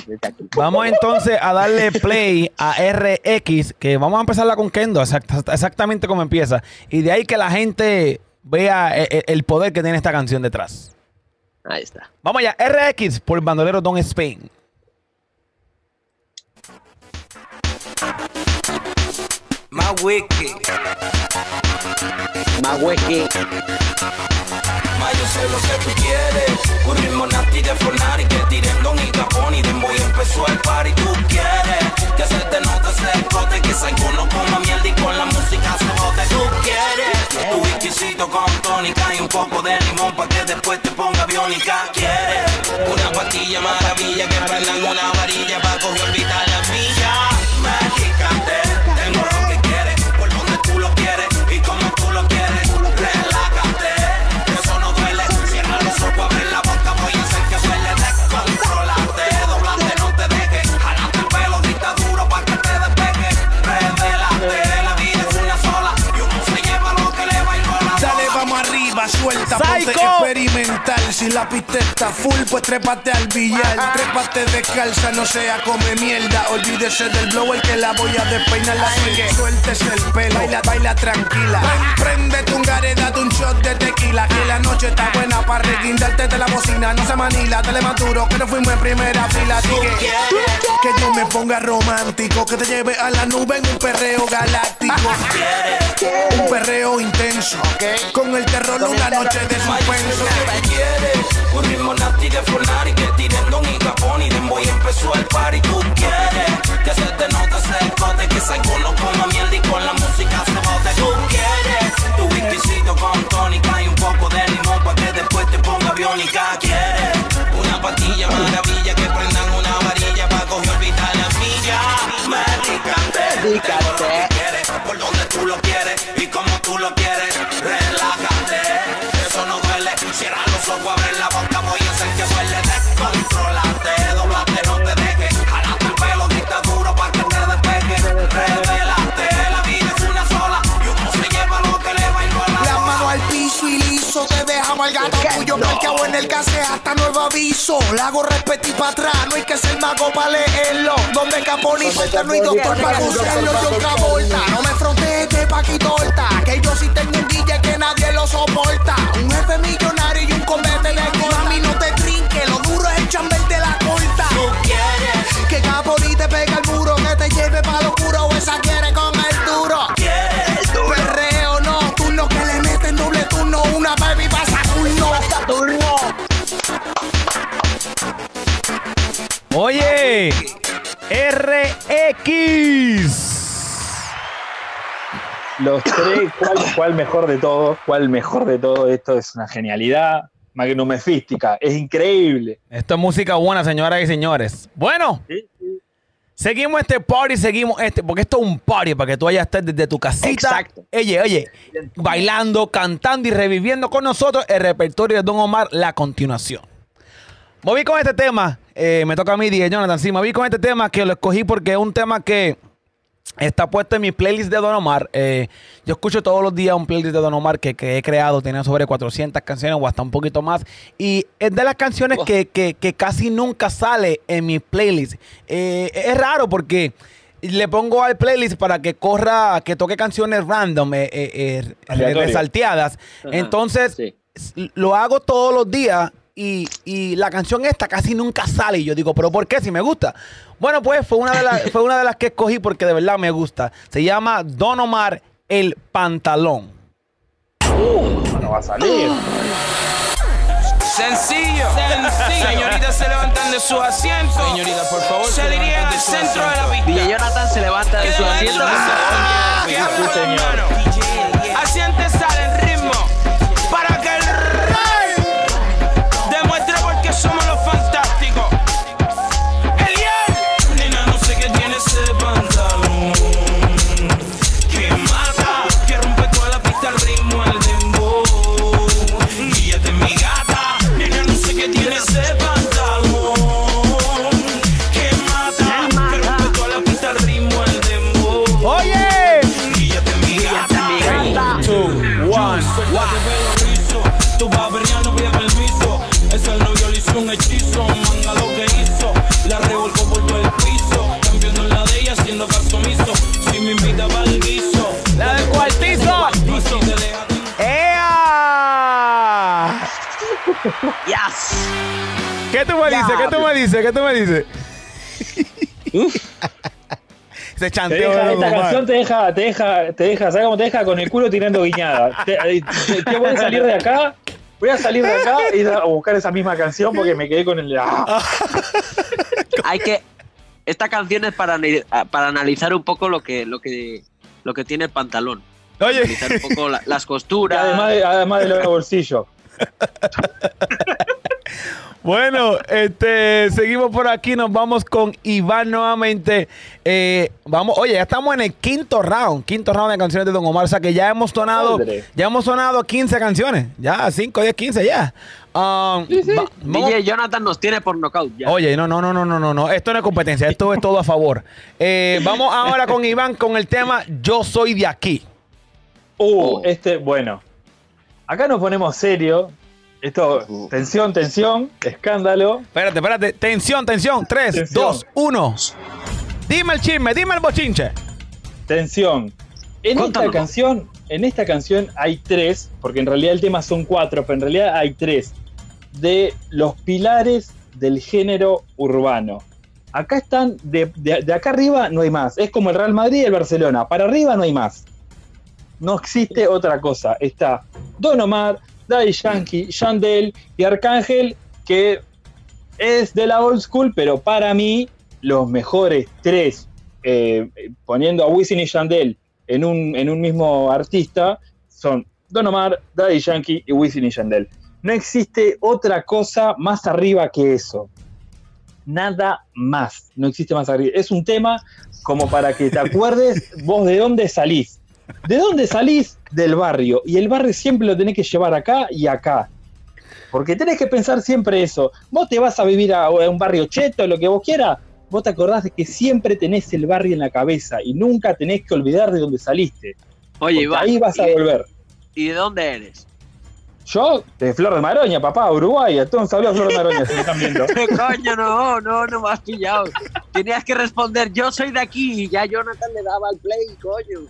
Vamos entonces a darle play a RX, que vamos a empezarla con Kendo, exact- exactamente como empieza. Y de ahí que la gente vea e- e- el, poder que tiene esta canción detrás. Ahí está. Vamos allá, RX por el bandolero Don Spain. Más wiki. Ma yo sé lo que tú quieres. Un ritmo nasty de Fornari Que tiren Don y Capone Y Demboy empezó el party Tú quieres Que se te note ese escote Que Psycho no coma mierda Y con la música se bote. Tú quieres Tu whiskycito con tónica Y un poco de limón Pa' que después te ponga biónica. Quieres Una pastilla maravilla Que prendan una varilla Pa' coger olvidar la milla ponte experimental. Si la pista está full, pues trépate al billar. Trépate descalza, no sea come mierda. Olvídese del blower que la voy a despeinar. La sigue, suéltese el pelo, baila, baila tranquila. Prende un gare, date un shot de tequila. Que la noche está buena para reguindarte de la bocina. No se manila, dale más duro, que no fuimos en primera fila. Así que, que yo me ponga romántico, que te lleve a la nube en un perreo galáctico. Un perreo intenso, con el terror una noche de suspenso. Quieres Un ritmo nasty de Fornari Que tiren Don y Capone Y Demboy empezó el party. Tú quieres Que se te note ese escote Que Psycho no coma mierda Y con la música se bote. Tú quieres Tu whiskycito con tónica Y un poco de limón Pa' que después te ponga biónica. Quieres Una pastilla maravilla Que prendan una varilla Pa' coger olvidar la milla Medicante dejamos al gato tuyo parqueado en el case hasta nuevo aviso. La hago repetir para atrás, no hay que ser mago para leerlo. Donde Caponi falta, no hay doctor para bucearlo. Yo Travolta, no me frontees de Paquito Horta, que yo sí tengo un DJ que nadie lo soporta. Un jefe millonario y un convete de. A mí no te trinque, lo duro es el chamber de la corta. Tú quieres Que Caponi te pega el muro, que te lleve pa' lo oscuro, o esa quiere con Oye, RX. Los tres, ¿cuál, cuál mejor de todo? ¿Cuál mejor de todo? Esto es una genialidad magnumefística. Es increíble. Esto es música buena, señoras y señores. Bueno, seguimos este party, seguimos este, porque esto es un party para que tú vayas a estar desde tu casita. Exacto. Oye, oye, bailando, cantando y reviviendo con nosotros el repertorio de Don Omar, la continuación. Voy con este tema, eh, me toca a mí, DJ Jonathan, sí, me voy con este tema que lo escogí porque es un tema que Está puesto en mi playlist de Don Omar. Eh, yo escucho todos los días un playlist de Don Omar que, que he creado. Tiene sobre 400 canciones o hasta un poquito más. Y es de las canciones Oh. que, que- que casi nunca sale en mi playlist. Eh, es raro porque le pongo al playlist para que corra, que toque canciones random, eh, resalteadas. Ajá, Entonces, sí. lo hago todos los días y, y la canción esta casi nunca sale. Y yo digo, ¿pero por qué? Si me gusta. Bueno, pues fue una de, las, fue una de las que escogí porque de verdad me gusta. Se llama Don Omar El Pantalón. No va a salir. Sencillo. Señoritas se levantan de su asiento. Señorita, por favor. Se dirige al centro de la pista. DJ Jonathan se levanta de su asiento. Hago, hermano. Yes. ¿Qué tú me dices? ¿Qué tú me dices? ¿Qué tú me dices? Se Te chanteó deja, de esta Omar. canción te deja, te deja, te deja, ¿sabes cómo te deja? Con el culo tirando guiñada. Te, te- te voy a salir de acá, voy a salir de acá y a buscar esa misma canción porque me quedé con el. ¡Ah! Hay que. Esta canción es para, ani- para analizar un poco lo que, lo que, lo que tiene el pantalón. Oye, Analizar un poco la- las Y costuras. además, de, además de los bolsillos. Bueno, este, seguimos por aquí, nos vamos con Iván nuevamente. Eh, vamos, oye, ya estamos en el quinto round, quinto round de canciones de Don Omar, o sea que ya hemos sonado, Madre. ya hemos sonado 15 canciones, ya 5, 10, 15 ya. Um, DJ Jonathan nos tiene por knockout. Ya. Oye, no, no, no, no, no, no, no, esto no es competencia, esto es todo a favor. Eh, vamos ahora con Iván con el tema Yo soy de aquí. Uh, Oh. este, bueno. Acá nos ponemos serio. Esto, tensión, tensión, escándalo. Espérate, espérate, tensión, tensión, 3, Tensión. 2, 1. Dime el chisme, dime el bochinche. Tensión. En esta canción, en esta canción hay tres, porque en realidad el tema son cuatro, pero en realidad hay tres de los pilares del género urbano. Acá están, de, de- de acá arriba no hay más. Es como el Real Madrid y el Barcelona. Para arriba no hay más. No existe otra cosa. Está Don Omar, Daddy Yankee, Yandel y Arcángel, que es de la old school, pero para mí los mejores tres, eh, poniendo a Wisin y Yandel en un, en un mismo artista, son Don Omar, Daddy Yankee y Wisin y Yandel. No existe otra cosa más arriba que eso. Nada más. No existe más arriba. Es un tema como para que te acuerdes vos de dónde salís. ¿De dónde salís? Del barrio. Y el barrio siempre lo tenés que llevar acá y acá. Porque tenés que pensar siempre eso. Vos te vas a vivir a, a un barrio cheto, lo que vos quieras. Vos te acordás de que siempre tenés el barrio en la cabeza y nunca tenés que olvidar de dónde saliste. Oye, Iván. ahí vas a ¿y- volver. ¿Y de dónde eres? Yo, de Flor de Maroña, papá, Uruguay. Hablo de Flor de Maroña, si me están viendo. Coño, no, no, no me has pillado. Tenías que responder, yo soy de aquí. Y ya Jonathan le daba al play, coño.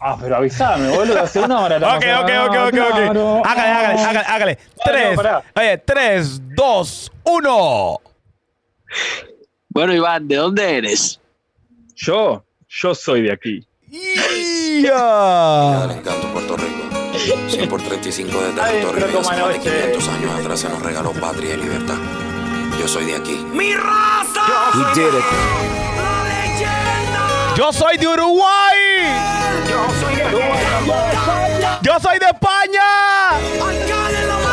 Ah, pero avísame, boludo, hace una hora. Ok, ok, ok, ok, ok. Hágale, hágale, hágale, hágale. Tres, no, oye, tres, dos, uno. Bueno, Iván, ¿de dónde eres? Yo, yo soy de aquí. Ya. encanto Puerto Rico. 100 por 35 de Ay, territorio pero y hace más de anoche. 500 años atrás se nos regaló patria y libertad. Yo soy de aquí. ¡Mi raza! We did it. ¡La leyenda! Yo soy de Uruguay. Yo soy de España.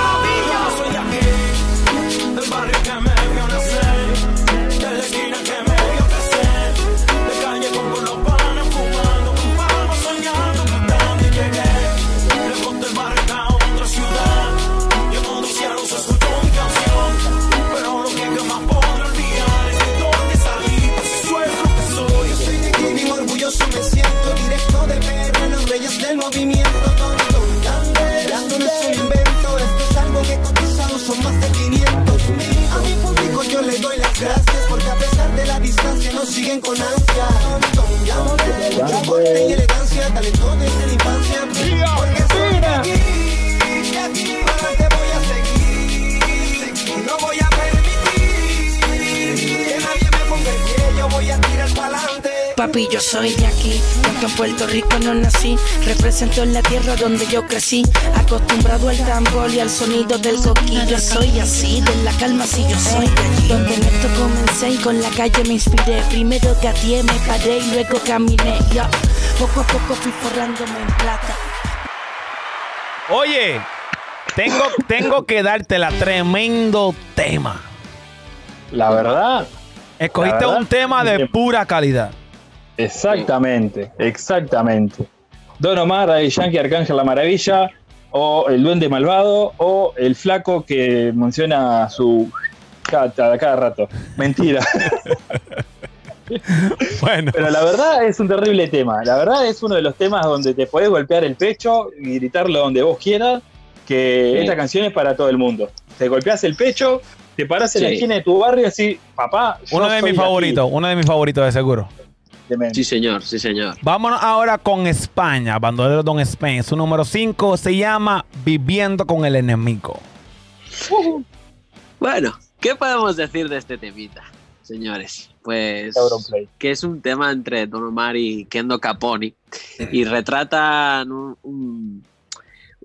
gracias porque a pesar de la distancia nos siguen con ansia. Con y elegancia, talento desde la infancia. Papi, yo soy de aquí, aunque en Puerto Rico no nací. Represento en la tierra donde yo crecí. Acostumbrado al tambor y al sonido del coquillo. Soy así, de la calma si yo soy de allí. Donde en esto comencé y con la calle me inspiré. Primero gateé, me paré y luego caminé. Yo, poco a poco fui forrándome en plata. Oye, tengo, tengo que darte la tremendo tema. La verdad. Escogiste La verdad, un tema de pura calidad. Exactamente, exactamente. Don Omar, Daddy Yankee, Arcángel La Maravilla, o el Duende Malvado, o el Flaco que menciona su cada, cada rato. Mentira. Bueno. Pero la verdad es un terrible tema. La verdad es uno de los temas donde te podés golpear el pecho y gritarlo donde vos quieras, que Sí. esta canción es para todo el mundo. Te golpeas el pecho, te parás en la esquina de tu barrio y así, papá. Uno de mis aquí". favoritos, uno de mis favoritos de seguro. Sí, señor, sí, señor. Vámonos ahora con España, Bandolero Don Spain. Su número 5 se llama Viviendo con el enemigo. Bueno, ¿qué podemos decir de este temita, señores? Pues que es un tema entre Don Omar y Kendo Caponi y retratan un- un-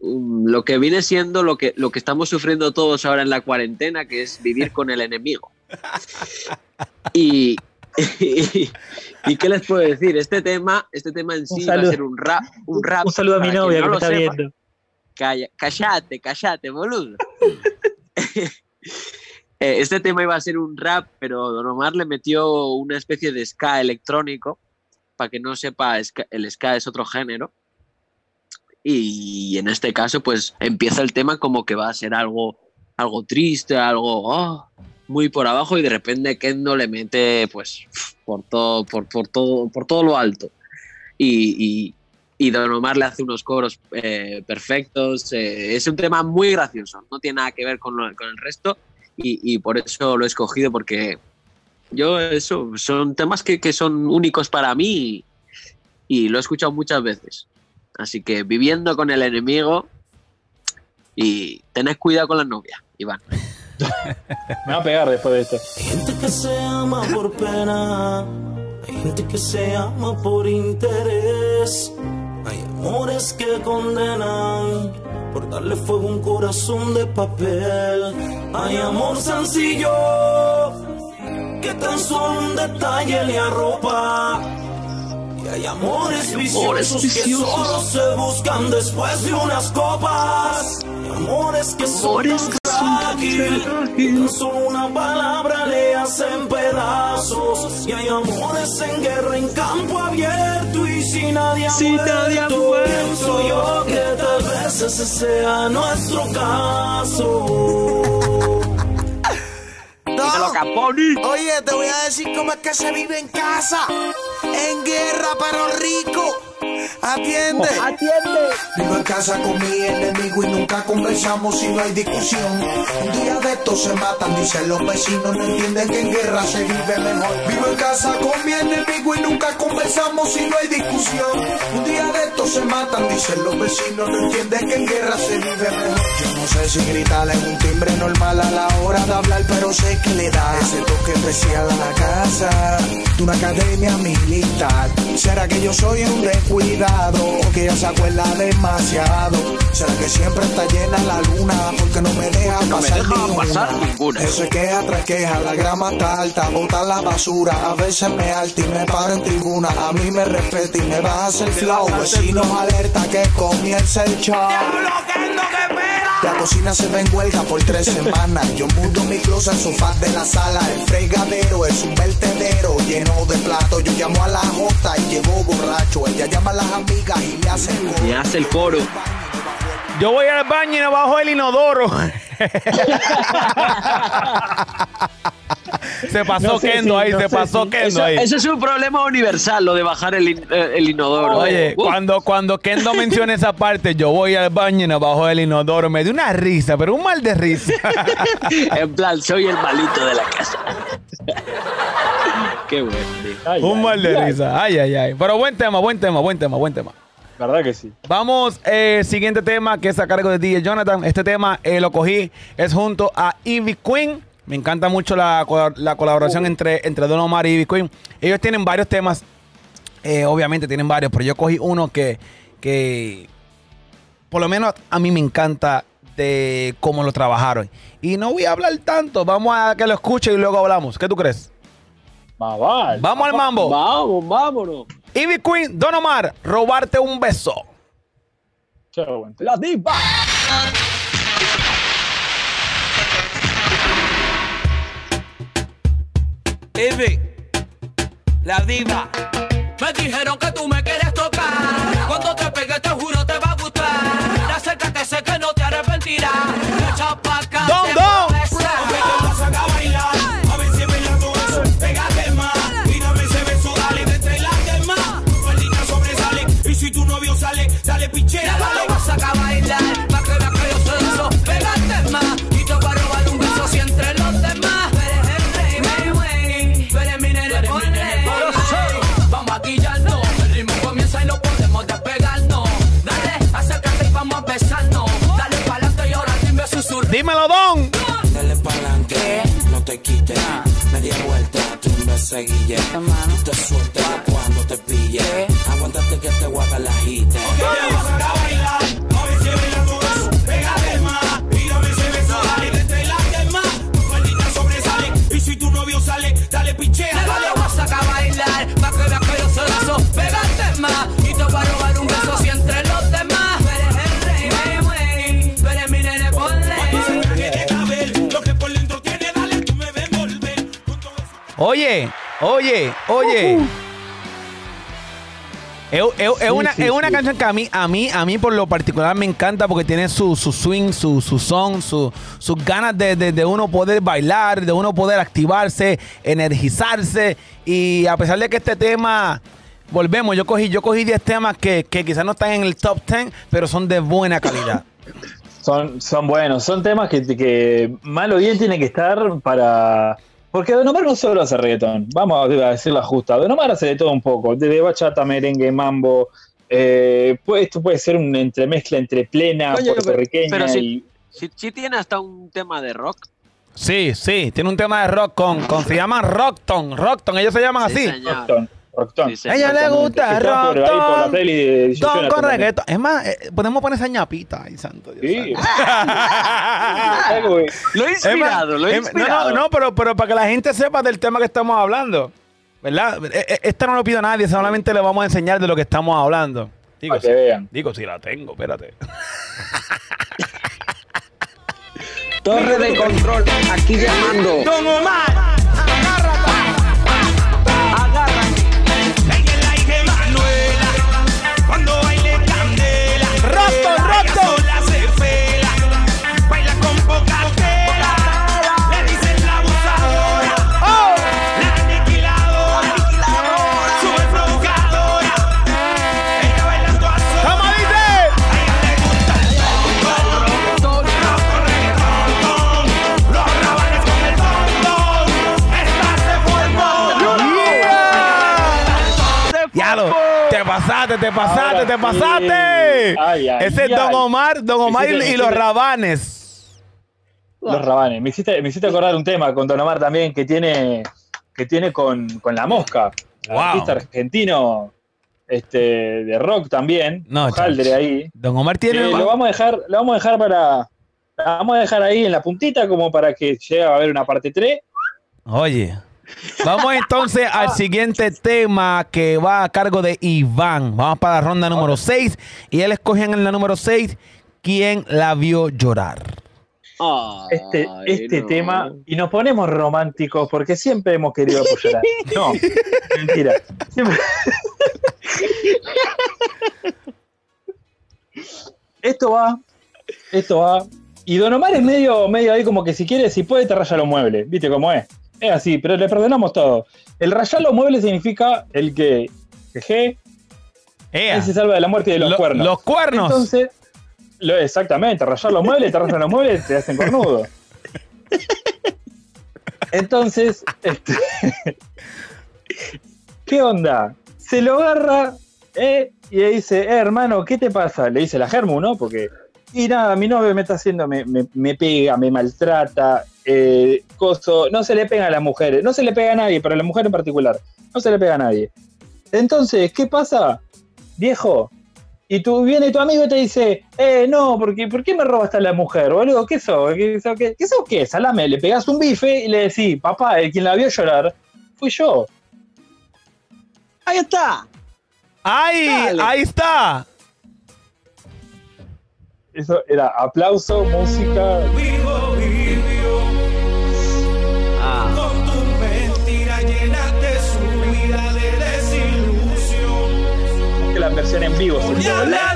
un- lo que viene siendo lo que, lo que estamos sufriendo todos ahora en la cuarentena, que es vivir con el enemigo. Y, y, y qué les puedo decir, este tema, este tema en sí va a ser un rap, un rap. Un saludo a mi novia no que me lo está sepa. viendo. Calla, cállate, cállate, boludo. Eh, este tema iba a ser un rap, pero Don Omar le metió una especie de ska electrónico. Para que no sepa, el ska es otro género. Y en este caso, pues empieza el tema como que va a ser algo, algo triste, algo oh, muy por abajo, y de repente Kendo le mete pues por todo, por, por todo, por todo lo alto. Y, y- y Don Omar le hace unos coros eh, perfectos. eh, es un tema muy gracioso, no tiene nada que ver con, lo- con el resto y, y por eso lo he escogido porque yo eso son temas que, que son únicos para mí y, lo he escuchado muchas veces. Así que viviendo con el enemigo y tened cuidado con la novia, Iván. Me va a pegar después de esto. Hay gente que se ama por pena, hay gente que se ama por interés, hay amores que condenan por darle fuego a un corazón de papel, hay amor sencillo que tan solo un detalle le arropa. Y hay amores viciosos que solo se buscan después de unas copas. Y amores que son tan frágil, tan solo una palabra le hacen pedazos. Y hay amores en guerra en campo abierto y si nadie ha muerto. Pienso yo que tal vez ese sea nuestro caso. Oye, te voy a decir cómo es que se vive en casa. En guerra, pero rico. Atiende. Atiende. Vivo en casa con mi enemigo y nunca conversamos si no hay discusión. Un día de estos se matan, dicen los vecinos, no entienden que en guerra se vive mejor. Vivo en casa con mi enemigo y nunca conversamos si no hay discusión. Un día de estos se matan, dicen los vecinos, no entienden que en guerra se vive mejor. Yo no sé si gritarle en un timbre normal a la hora de hablar, pero sé que le da ese toque especial a la casa de una academia militar. ¿Será que yo soy un descuidado que ella se acuerda demasiado? ¿Será que siempre está llena la luna porque no me deja No me pasar deja ninguna? pasar ninguna. Eso es queja tras queja, la grama está alta, bota la basura, a veces me alta y me paro en tribuna, a mí me respeta y me baja el flow, vecinos alerta que comienza el show. La cocina se ve en huelga por tres semanas. Yo mudo mi closet, el sofá de la sala. El fregadero es un vertedero lleno de platos. Yo llamo a la Jota y llegó borracho. Ella llama a las amigas y le hace el coro. Y hace el coro. Yo voy al baño y me bajo el inodoro. se pasó No sé Kendo si- ahí, no se sé pasó si- Kendo Eso, ahí. eso es un problema universal, lo de bajar el, in- eh, el inodoro. Oye, Uh, cuando, cuando Kendo menciona esa parte, yo voy al baño y me bajo el inodoro. Me dio una risa, pero un mal de risa. en plan, soy el malito de la casa. Qué bueno. Ay, Un ay, mal de ay. risa. Ay, ay, ay. Pero buen tema, buen tema, buen tema, buen tema. ¿Verdad que sí? Vamos, eh, siguiente tema que es a cargo de DJ Jonathan. Este tema eh, lo cogí, es junto a Ivy Queen. Me encanta mucho la, la colaboración entre, entre Don Omar y Queen. Ellos tienen varios temas, eh, obviamente tienen varios, pero yo cogí uno que, que por lo menos a mí me encanta de cómo lo trabajaron. Y no voy a hablar tanto, vamos a que lo escuche y luego hablamos. ¿Qué tú crees? Vamos al mambo. Vamos, vámonos. Ivy Queen, Don Omar, robarte un beso. Tema. La diva. Ivy, la diva. Me dijeron que tú me quieres tocar. Cuando te pegue, te juro te va a gustar. Acércate, sé que no te arrepentirás. Dímelo, Don. Dale pa'lante, no te quites. Media vuelta, tú me seguille. Te sueltes Oye, oye, oye. Es, es- es una, sí, es una sí. canción que a mí, a mí, a mí por lo particular me encanta porque tiene su, su swing, su, su son, su- sus ganas de, de- de uno poder bailar, de uno poder activarse, energizarse. Y a pesar de que este tema, volvemos, yo cogí, yo cogí 10 temas que, que quizás no están en el top 10, pero son de buena calidad. Son, son buenos, son temas que, que mal o bien tienen que estar para. Porque Don Omar no solo hace reggaetón, vamos a decir la justa. Don Omar hace de todo un poco, desde bachata, merengue, mambo. eh, puede- esto puede ser una entremezcla entre plena, pero- puertorriqueña pero si- y. Si, si tiene hasta un tema de rock. Sí, sí, tiene un tema de rock con, con se llaman Rockton, Rockton, ellos se llaman Sí, así. señor. Rockton, Rockton. Sí, sí. A ella le gusta por ahí por la de Don Jonathan con. Es más, eh, podemos poner esa ñapita. Ay, santo Dios. Sí. santo. Lo he inspirado, lo he inspirado. No, no, no, pero, pero para que la gente sepa del tema que estamos hablando. ¿Verdad? Eh, eh, Esta no lo pido a nadie, solamente le vamos a enseñar de lo que estamos hablando. Digo, Para que sí, vean. digo, si la tengo, espérate. Torre de control, aquí llamando. Don Omar, Pastor te pasaste, te pasaste. Ay, ay, Ese es Don. Omar, Don Omar y, los rabanes. Los rabanes. Me hiciste, me hiciste acordar un tema con Don Omar también que tiene, que tiene con, con La Mosca. Wow. Artista argentino este, de rock también. No, Haldre ahí. Don Omar tiene. lo vamos a dejar, lo vamos a dejar para. la vamos a dejar ahí en la puntita como para que llegue a haber una parte 3. Oye. Vamos entonces al siguiente tema que va a cargo de Iván. Vamos para la ronda número 6. Y él escoge en la número 6 quién la vio llorar. Este, Ay, este no. tema. Y nos ponemos románticos porque siempre hemos querido apoyar. No, mentira. Siempre- Esto va, esto va. Y Don Omar es medio, medio ahí como que si quiere, si puede, te raya los muebles. ¿Viste cómo es? Es así, pero le perdonamos todo. El rayar los muebles significa el que, Ea. él se salva de la muerte y de los Lo- cuernos. Los cuernos. Entonces, lo- exactamente, rayar los muebles, te rayan los muebles, te hacen cornudo. Entonces, este, ¿Qué onda? Se lo agarra eh, y le dice, eh, hermano, ¿qué te pasa? Le dice la Germu, ¿no? Porque. Y nada, mi novio me está haciendo, me, me- me pega, me maltrata, eh, coso. No se le pega a las mujeres, no se le pega a nadie, pero a la mujer en particular. No se le pega a nadie. Entonces, ¿qué pasa? Viejo, y tú viene tu amigo y te dice, eh, no, porque ¿por qué me robaste a la mujer, boludo? ¿Qué sos? ¿Qué sos qué, ¿Qué sos qué? Salame, le pegás un bife y le decís, papá, el quien la vio llorar fui yo. Ahí está. ¡Ay! Dale. Ahí está. Eso era aplauso, música. La versión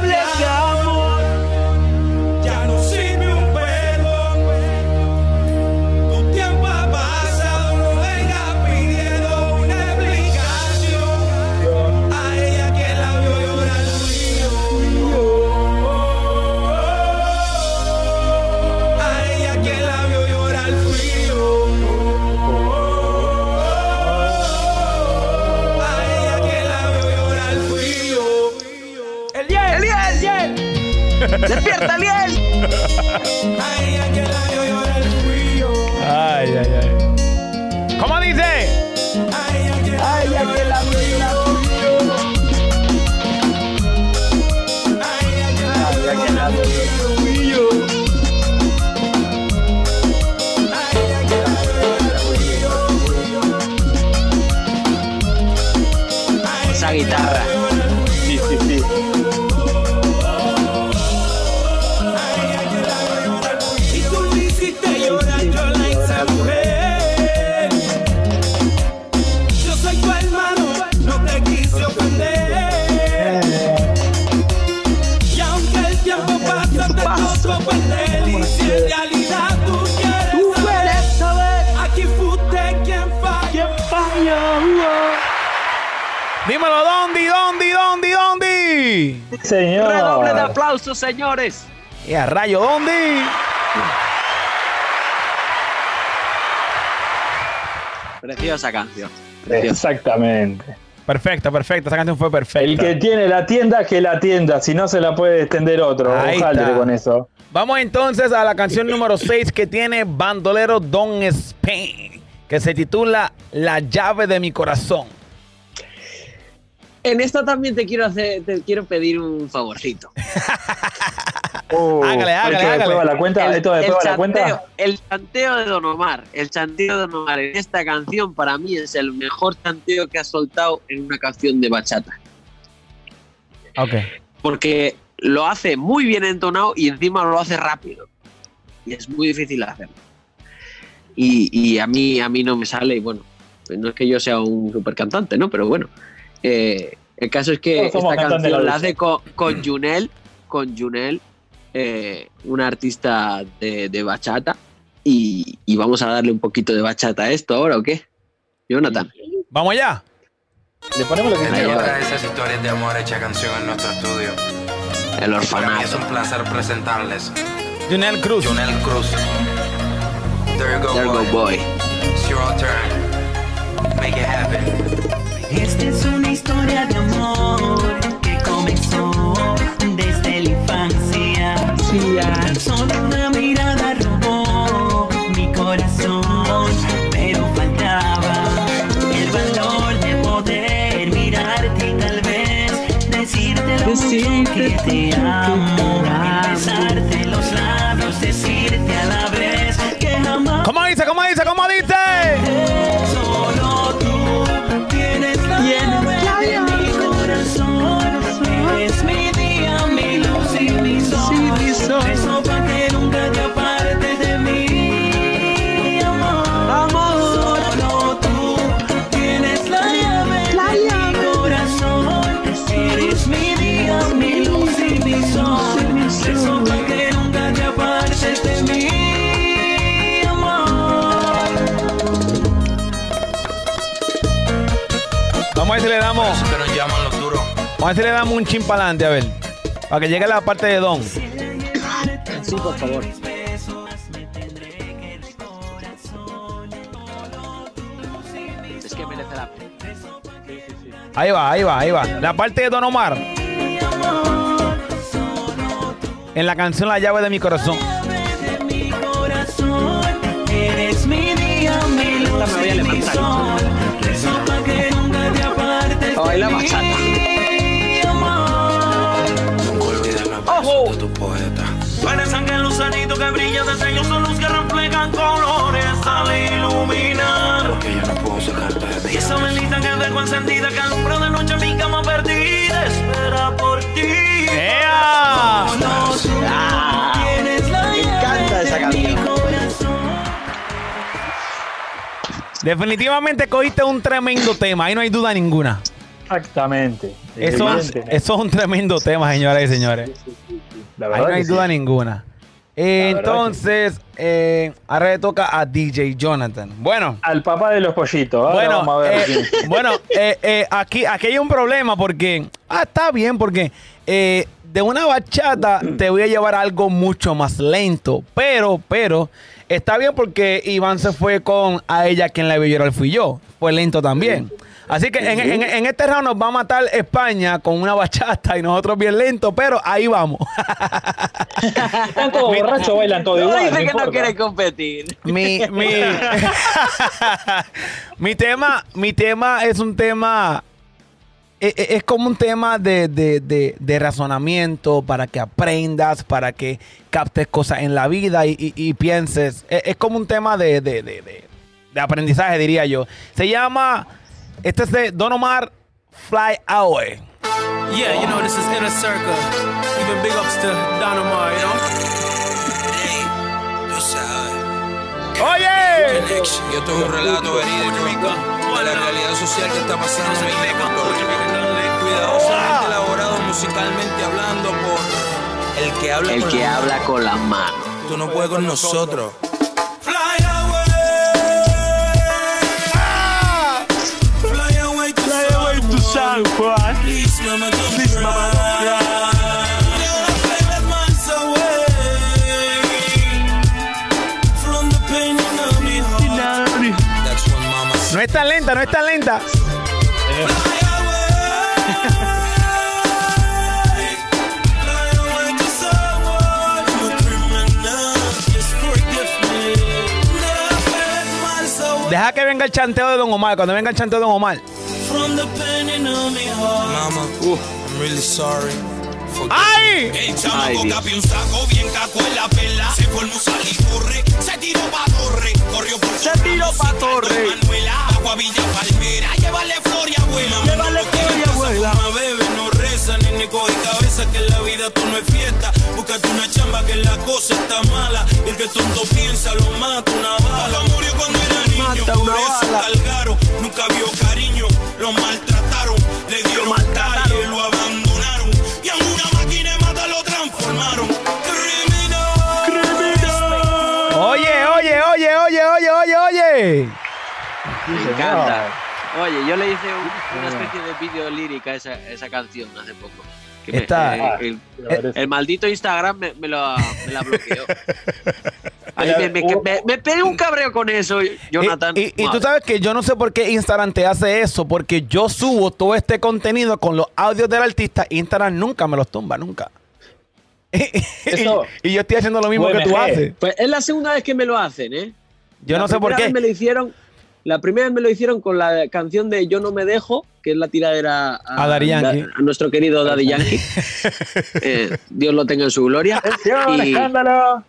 ¡Despierta, dónde? Señor. Redoble de aplausos, señores. Y a rayo, ¿dónde? Preciosa canción. Preciosa. Exactamente. Perfecta, perfecta. Esa canción fue perfecta. El que tiene la tienda, que la tienda. Si no, se la puede extender otro. Ahí está. con eso. Vamos entonces a la canción número 6 que tiene Bandolero Don Spain, que se titula La llave de mi corazón. En esta también te quiero hacer, te quiero pedir un favorcito. Uh, Hágale, hágale, ¿esto hágale. la cuenta? ¿Esto la cuenta? el chanteo de Don Omar, el chanteo de Don Omar en esta canción para mí es el mejor chanteo que ha soltado en una canción de bachata. Ok. Porque lo hace muy bien entonado y encima lo hace rápido. Y es muy difícil hacerlo. Y, y a mí a mí no me sale, y bueno, pues no es que yo sea un super cantante, ¿no? Pero bueno, eh, el caso es que esta canción la hace con, con Junel, con Junel, eh, una artista de, de bachata. Y, y vamos a darle un poquito de bachata a esto ahora, ¿o qué? Jonathan. Vamos allá. Le ponemos lo que quiera. va. Otra de esas historias de amor hecha canción en nuestro estudio. El Para mí es orfanato. un placer presentarles. Junel Cruz. Junel Cruz. There you go, There boy. go boy. It's your turn. Make it happen. Esta es una historia de amor que comenzó desde la infancia. Solo una mirada robó mi corazón, pero faltaba el valor de poder mirarte y tal vez decirte lo mucho que te amo. Besarte los labios, decirte a la vez que jamás. ¿Cómo dice? ¿Cómo dice? ¿Cómo dice? Vamos a ver si le damos un chin para adelante, a ver. Para que llegue la parte de Don. Sí, por favor. Es que merece la pena. Ahí va, ahí va, ahí va. La parte de Don Omar. En la canción La llave de mi corazón. de mi corazón. Eres mi día, mi luz mi sol. Eso pa' que nunca te apartes A bailar velita que dejo encendida que alumbra de noche mi cama perdida espera por ti. ¡Ea! Solo tú tienes la Me encanta esa canción. Definitivamente cogiste un tremendo tema. Ahí no hay duda ninguna. Exactamente. Eso, eso es un tremendo tema, señoras y señores. La Ahí no hay duda sí. ninguna. Entonces, eh, ahora le toca a DJ Jonathan. Bueno, Al papá de los pollitos. Ahora bueno, vamos a ver eh, bueno eh, eh, aquí, aquí hay un problema porque, ah, está bien, porque de una bachata te voy a llevar a algo mucho más lento, pero, pero, está bien porque Iván se fue con a ella quien la vio llorar fui yo, fue lento también. Así que en, en- en este round nos va a matar España con una bachata y nosotros bien lento, pero ahí vamos. Están todos borrachos, bailan todo igual. dice no que no quiere competir. mi, mi, mi tema, mi tema es un tema. e- e- Es como un tema de, de- de- de razonamiento para que aprendas, para que captes cosas en la vida y, y- y pienses. E- Es, como un tema de, de- de- de- de aprendizaje, diría yo. Se llama. Este es de Don Omar Fly Away. Yeah, you know, this is Inner Circle. Even big ups to Don Omar, you know? Tú sabes. ¡Oye! Connection. Y esto es un relato verídico de la realidad social que está pasando en Rico. Cuidadosamente elaborado musicalmente hablando por el que habla El con que la habla mano. con las manos. Tú no puedes con nosotros. Please, mama, don't Please, mama, No es tan lenta, no es tan lenta. Deja que venga el chanteo de Don Omar. Cuando venga el chanteo de Don Omar. Mama, uh, I'm really sorry. ¡Ay! El Ay, chamaco Dios. capi un saco bien caco en la perla. Se fue el musal y corre. Se tiró pa' torre. Corrió por Se tiró pa' torre. Manuela, agua Villa Palmera. Llévale flor y abuela. Llévale flor y abuela. Bebe, no reza, nene coge cabeza. Que en la vida tú no es fiesta. Búscate una chamba que la cosa está mala. Y el que tonto piensa lo mata una bala. Murió cuando era niño. Mata una por eso bala. cargaron. Nunca vio cariño. Lo maltrataron. Le dieron calle, lo abandonaron. Y a una máquina de mata lo transformaron. Criminal. Oye, oye, oye, oye, oye, oye, oye. Me encanta. Oye, yo le hice un- una especie de vídeo lírica a esa, esa canción hace poco. Que me- Está- eh, el, el- el maldito Instagram me, me lo, me la bloqueó. Ahí me, me, me- me pegué un cabreo con eso, Jonathan. Y, y- y tú sabes que yo no sé por qué Instagram te hace eso, porque yo subo todo este contenido con los audios del artista. Instagram nunca me los tumba, nunca. Eso- y, y yo estoy haciendo lo mismo que tú haces. Pues es la segunda vez que me lo hacen, ¿eh? Yo La no sé por qué. vez me lo hicieron. La primera vez me lo hicieron con la canción de Yo no me dejo, que es la tiradera a, A Daddy Yankee. a nuestro querido Daddy Yankee. Eh, Dios lo tenga en su gloria. ¡Atención, Y- escándalo!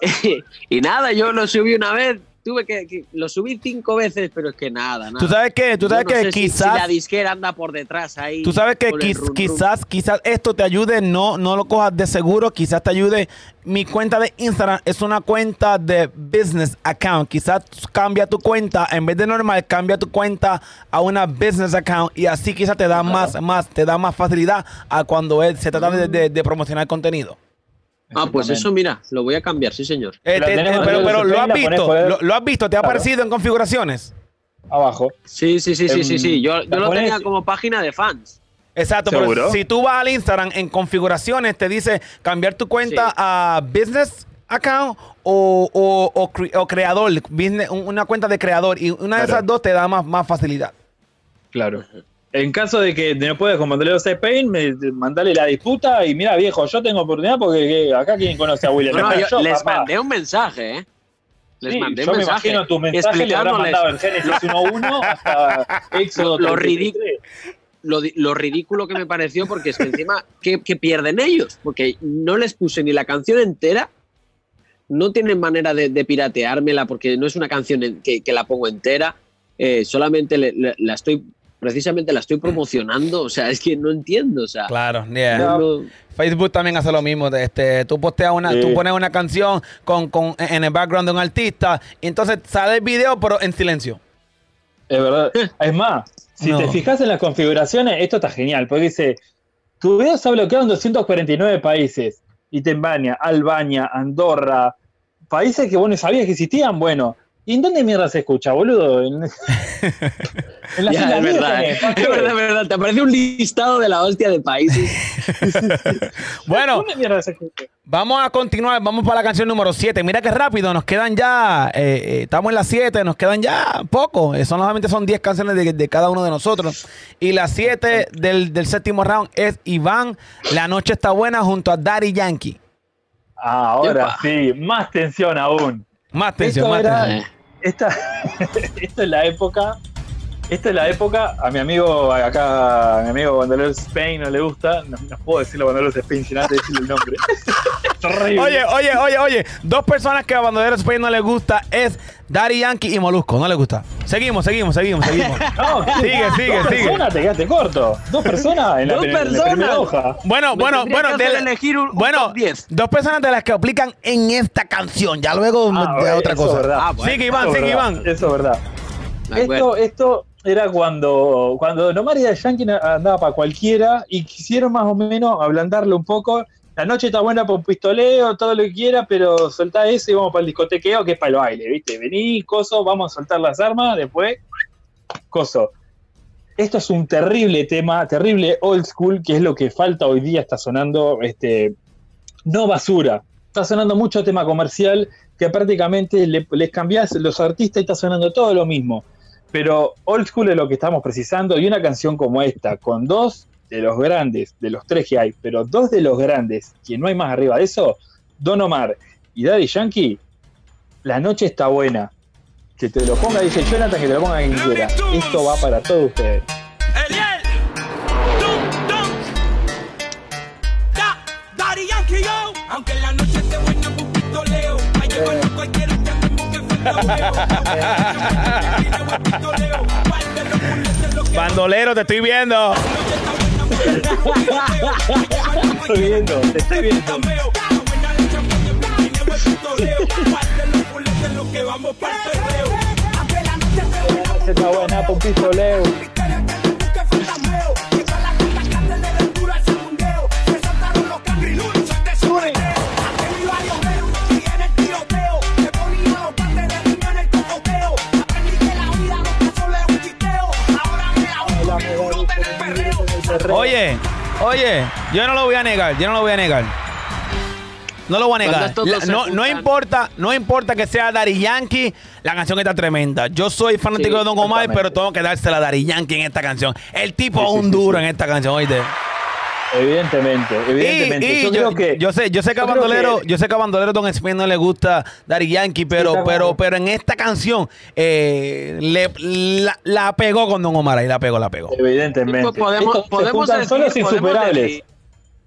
y nada, yo lo subí una vez, tuve que, que- lo subí cinco veces, pero es que nada, nada. Tú sabes que, tú sabes no que si- quizás. si la disquera anda por detrás ahí. Tú sabes que quiz- run, run. quizás, quizás esto te ayude, no, no lo cojas de seguro, quizás te ayude. Mi cuenta de Instagram es una cuenta de business account. Quizás cambia tu cuenta, en vez de normal, cambia tu cuenta a una business account y así quizás te da más, más, te da más facilidad a cuando es- se trata de, de- de promocionar contenido. Ah, pues eso, mira, lo voy a cambiar, sí, señor. Eh, te- pero pero lo has pones visto, lo, lo has visto, te ha Claro. aparecido en configuraciones. Abajo. Sí, sí, sí, sí, sí, sí. Yo, yo lo tenía como página de fans. Exacto, pero ¿Seguro? si tú vas al Instagram en configuraciones, te dice cambiar tu cuenta Sí. a business account o, o- o cre- o creador, business- un- una cuenta de creador. Y una de esas dos te da más, más facilidad. Claro. En caso de que no puedas con Bandolero Spain, me, mandale la disputa y mira, viejo, yo tengo oportunidad porque que acá quien conoce a William. No, no, yo Yo, les papá. mandé un mensaje, ¿eh? Les Sí, mandé yo un me mensaje. imagino tu mensaje le explicándoles mandado en Génesis 1.1 hasta Éxodo Lo 33. lo, ridículo que me pareció, porque es que encima, ¿qué, qué pierden ellos? Porque no les puse ni la canción entera, no tienen manera de, de pirateármela porque no es una canción que, que la pongo entera, eh, solamente le- le- la estoy, precisamente la estoy promocionando, o sea, es que no entiendo, o sea. Claro, yeah. no- no- Facebook también hace lo mismo. Este, tú posteas una, Sí. tú pones una canción con, con, en el background de un artista y entonces sale el video pero en silencio. Es verdad. Es más, si No. te fijas en las configuraciones, esto está genial, porque dice, tu video se ha bloqueado en 249 países. Y te Albania, Andorra, países que vos no sabías que existían. Bueno, ¿y en dónde mierda se escucha, boludo? En, en las Ya, es verdad, es verdad, es verdad. Te aparece un listado de la hostia de países. Bueno, ¿Dónde mierda se escucha? vamos a continuar. Vamos para la canción número 7. Mira qué rápido. Nos quedan ya. eh, eh, estamos en las 7. Nos quedan ya poco. Eh, son, solamente son 10 canciones de, de cada uno de nosotros. Y la 7 del, del séptimo round es Iván. La noche está buena junto a Daddy Yankee. Ah, ahora Epa. sí, más tensión aún. Más tensión, Esto más era- tensión. Esta, esto es la época. Esta es la época. A mi amigo acá, a mi amigo Bandoleros Spain no le gusta. No, no puedo decirle Bandoleros Spain sin antes decirle el nombre. Oye, oye, oye, oye. Dos personas que a Bandolero Spain no les gusta es Daddy Yankee y Molusco. No les gusta. Seguimos, seguimos, seguimos, seguimos. No, sigue, sigue, Dos sigue. personas, te quedaste corto. Dos personas en la, Dos en la personas. primera hoja. Bueno, Me bueno, bueno, de- elegir un- un bueno, top 10. dos personas de las que aplican en esta canción. Ya luego Ah, de otra eso cosa. verdad. Ah, bueno. sigue Iván, Eso sigue verdad, Iván. Eso es verdad. Esto, esto era cuando, cuando Nomar y Yankee andaba para cualquiera y quisieron más o menos ablandarlo un poco. La noche está buena para pistoleo, todo lo que quiera, pero soltá eso y vamos para el discotequeo, que es para el baile, ¿viste? Vení, coso, vamos a soltar las armas, después, coso. Esto es un terrible tema, terrible old school, que es lo que falta hoy día, está sonando, este, no basura. Está sonando mucho tema comercial que prácticamente le- les cambiás los artistas y está sonando todo lo mismo. Pero old school es lo que estamos precisando y una canción como esta, con dos de los grandes, de los tres que hay, pero dos de los grandes, que no hay más arriba de eso, Don Omar y Daddy Yankee, la noche está buena. Que te lo ponga, dice Jonathan, que te lo ponga quien quiera. Esto va para todos ustedes. Eliel, dum, dum. Da, Daddy Yankee, yo. Aunque la noche esté buena, un pistoleo. Pa' llevarlo cualquiera que andemos que falta Bandolero, te estoy viendo. Estoy viendo, te estoy viendo. Está buena un Oye, yo no lo voy a negar, yo no lo voy a negar. No lo voy a negar. La- no, no importa, no importa que sea Daddy Yankee, la canción está tremenda. Yo soy fanático Sí, de Don Omar, pero tengo que dársela a Daddy Yankee en esta canción. El tipo es un duro en esta canción, oíste. Evidentemente, evidentemente. Y- y yo, yo, creo que. yo sé, yo sé que a yo Bandolero, que- yo sé que a Bandolero Don Spain no le gusta Daddy Yankee, pero, pero, pero en esta canción eh, le, la, la pegó con Don Omar ahí, la pegó, la pegó. Evidentemente. Pues podemos, Estos podemos decir, solos podemos insuperables. decir-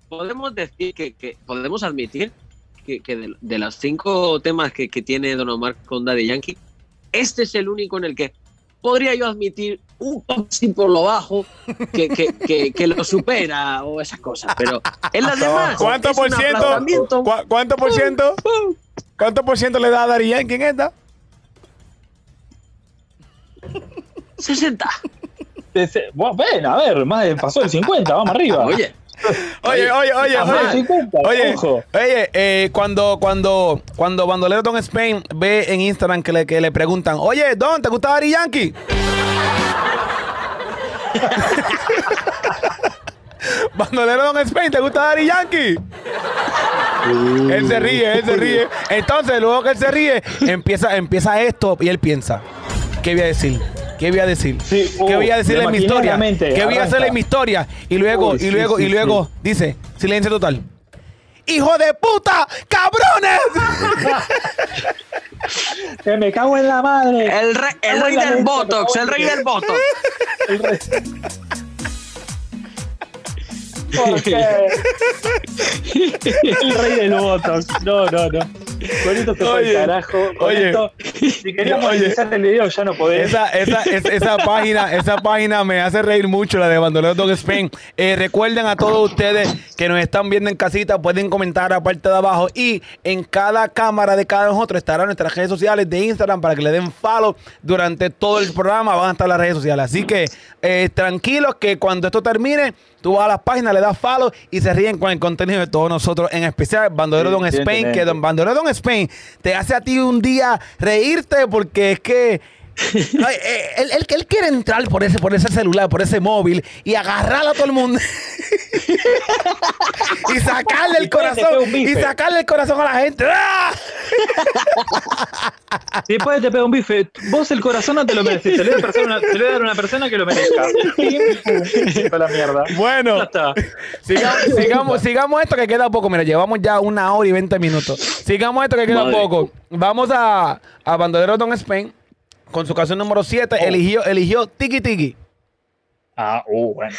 podemos decir que, que- podemos admitir que, que de, de los cinco temas que, que tiene Don Omar con Daddy Yankee, este es el único en el que podría yo admitir un poco así por lo bajo que, que, que, que lo supera o esas cosas, pero en las demás ¿Cuánto es por ciento? aplastamiento. ¿Cu- ¿Cuánto por ciento? ¿Cuánto por ciento le da a Daddy Yankee en esta? 60. Ese- Bueno, ven, a ver, más de, pasó el 50, vamos arriba. Oye, Oye, oye, oye, oye. 50, Oye, ojo. oye, eh, cuando, cuando, cuando Bandolero Don Spain ve en Instagram que le, que le preguntan, oye, Don, ¿te gusta Daddy Yankee? Bandolero Don Spain, ¿te gusta Daddy Yankee? Él se ríe, él se ríe. Entonces, luego que él se ríe, empieza, empieza esto y él piensa, ¿qué voy a decir? ¿Qué voy a decir? ¿Qué voy a uh, decirle en mi historia? mente, ¿Qué voy a hacerle en mi historia? Y luego, Uy, y luego, sí, y luego dice, silencio total. ¡Hijo de puta! ¡Cabrones! Que me cago en la madre. El, re- el rey del Botox, el rey del Botox. El rey. ¿Por qué? El rey del Botox. No, no, no. Con esto se fue Oye, el carajo. Con oye. esto, si queríamos Oye. monetizar el video, ya no podés. Esa, esa, es- esa página, esa página me hace reír mucho, la de Bandolero Dog Spain. Eh, recuerden a todos ustedes que nos están viendo en casita, pueden comentar a parte de abajo y en cada cámara de cada nosotros estarán nuestras redes sociales de Instagram para que le den follow durante todo el programa. Van a estar las redes sociales. Así que eh, tranquilos que cuando esto termine, tú vas a las páginas, le das follow y se ríen con el contenido de todos nosotros, en especial Bandolero Sí, Don Spain, que. Don Bandolero Don Spain. Te hace a ti un día reírte porque es que ay, eh, él, él- él quiere entrar por ese, por ese celular, por ese móvil y agarrar a todo el mundo y sacarle el corazón y sacarle el corazón a la gente. ¡Ah! Si después te pega un bife, vos el corazón no te lo mereces. Te lo voy a, persona- te lo voy a dar a una persona que lo merezca. Toda la mierda. Bueno, Ya está. sigamos, sigamos, sigamos esto que queda poco. Mira, llevamos ya una hora y 20 minutos. Sigamos esto que queda Madre. poco. Vamos a, a Bandolero Don Spain con su canción número 7. Eligió, eligió Tiki Tiki. Ah, uh, bueno.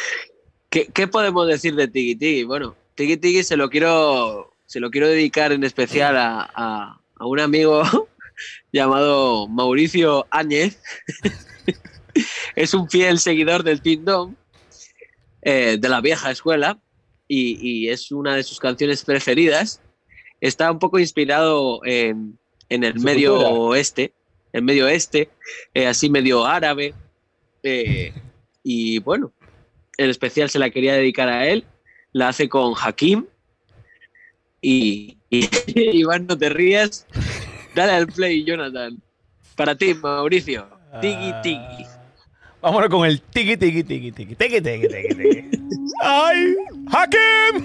¿Qué, qué podemos decir de Tiki Tiki? Bueno, Tiki Tiki se lo quiero, se lo quiero dedicar en especial a, a- a un amigo llamado Mauricio Áñez. es un fiel seguidor del Team Dom, eh, de la vieja escuela, y, y es una de sus canciones preferidas. Está un poco inspirado en, en el medio cultura. oeste, el medio oeste, eh, así medio árabe. eh, y bueno, en especial se la quería dedicar a él. La hace con Hakim. Y, y Iván, no te rías. Dale al play, Jonathan. Para ti, Mauricio. Tiki tiki. Vámonos con el tiki tiki tiki tiki tiki tiki tiki tiki. ¡Ay! ¡Hakim!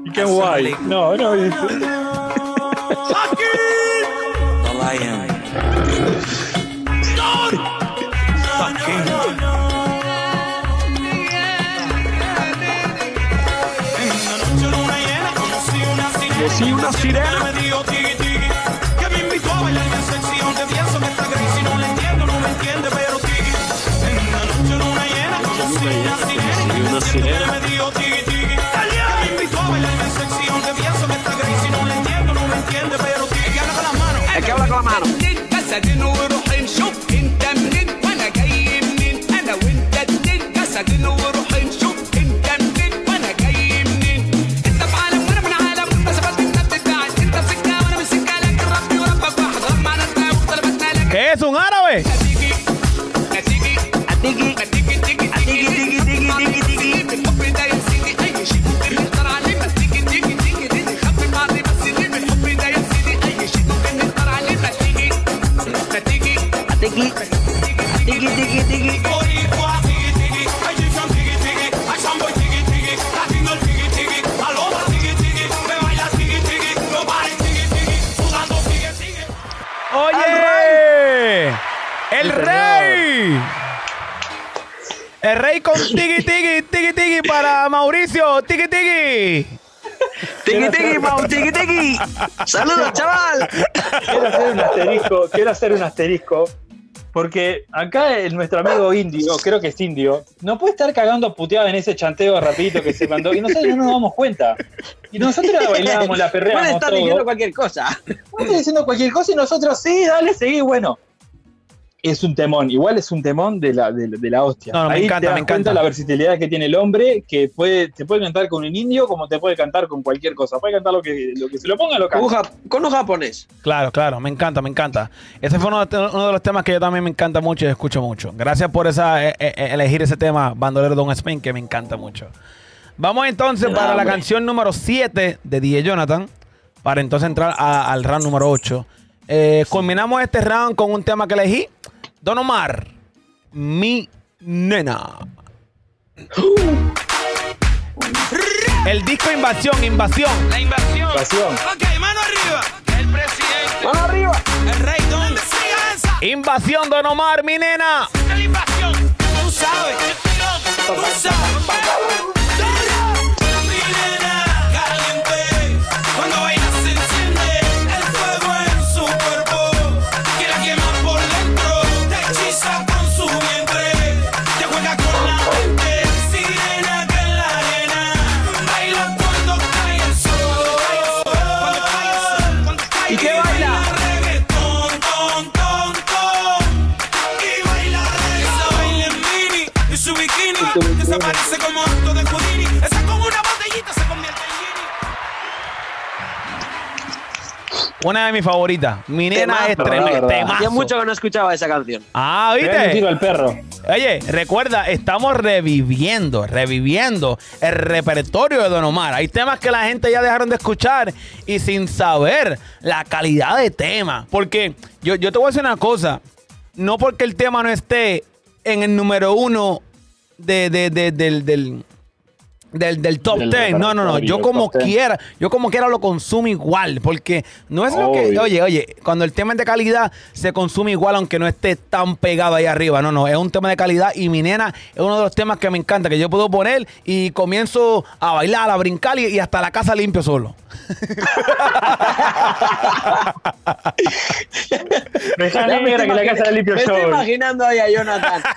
Y qué guay. No, no. Lion. Conocí una sirena. Me dijo tiki. Que me invitó a bailar pienso está crazy. No me entiende, pero. En una noche en una llena. Conocí una sirena. una. Me dijo tiki said you rey con tiki tiki tiki tiki para Mauricio. Tiki tiki. Tiki, tiki, Mau, tiki, tiki. Saludos, chaval. Quiero hacer un asterisco, quiero hacer un asterisco, porque acá el- nuestro amigo indio, creo que es indio, no puede estar cagando puteado en ese chanteo rapidito que se mandó, y nosotros no nos damos cuenta. Y nosotros la bailábamos, la Puede perreamos estar todo. diciendo cualquier cosa. Puede diciendo cualquier cosa y nosotros, sí, dale, seguí, bueno. Es un temón, igual es un temón de la, de, de la hostia. No, no, me Ahí encanta, te das me encanta. la versatilidad que tiene el hombre, que puede, te puede cantar con un indio como te puede cantar con cualquier cosa. Puede cantar lo que, lo que se lo ponga, lo canta. con un japonés. Claro, claro, me encanta, me encanta. Ese fue uno de, uno de los temas que yo también me encanta mucho y escucho mucho. Gracias por esa, eh, eh, elegir ese tema, Bandolero Don Spain, que me encanta mucho. Vamos entonces Me para la canción número 7 de DJ Jonathan, para entonces entrar a- al round número 8. Eh, culminamos este round con un tema que elegí. Don Omar, mi nena. El disco Invasión, Invasión. La invasión. Invasión. Ok, mano arriba. El presidente. ¡Mano arriba! El rey Don. Invasión Don Omar, mi nena. La invasión. Tú sabes. Tú sabes. Una de mis favoritas. Mi nena Temazo, es tremenda. verdad. Temazo. Hacía mucho que no escuchaba esa canción. Ah, ¿viste? al perro. Oye, recuerda, estamos reviviendo, reviviendo el repertorio de Don Omar. Hay temas que la gente ya dejaron de escuchar y sin saber la calidad de tema. Porque yo, yo te voy a decir una cosa. No porque el tema no esté en el número uno de, de- de- del, del, del, del top Del 10. No, no, no. Yo como top 10. quiera, yo como quiera lo consumo igual. Porque no es lo que. Oye, oye, cuando el tema es de calidad, se consume igual, aunque no esté tan pegado ahí arriba. No, no, es un tema de calidad. Y mi nena es uno de los temas que me encanta, que yo puedo poner y comienzo a bailar, a brincar y, y hasta la casa limpio solo. Me negra que la casa de limpio Me estoy imaginando ahí a Jonathan.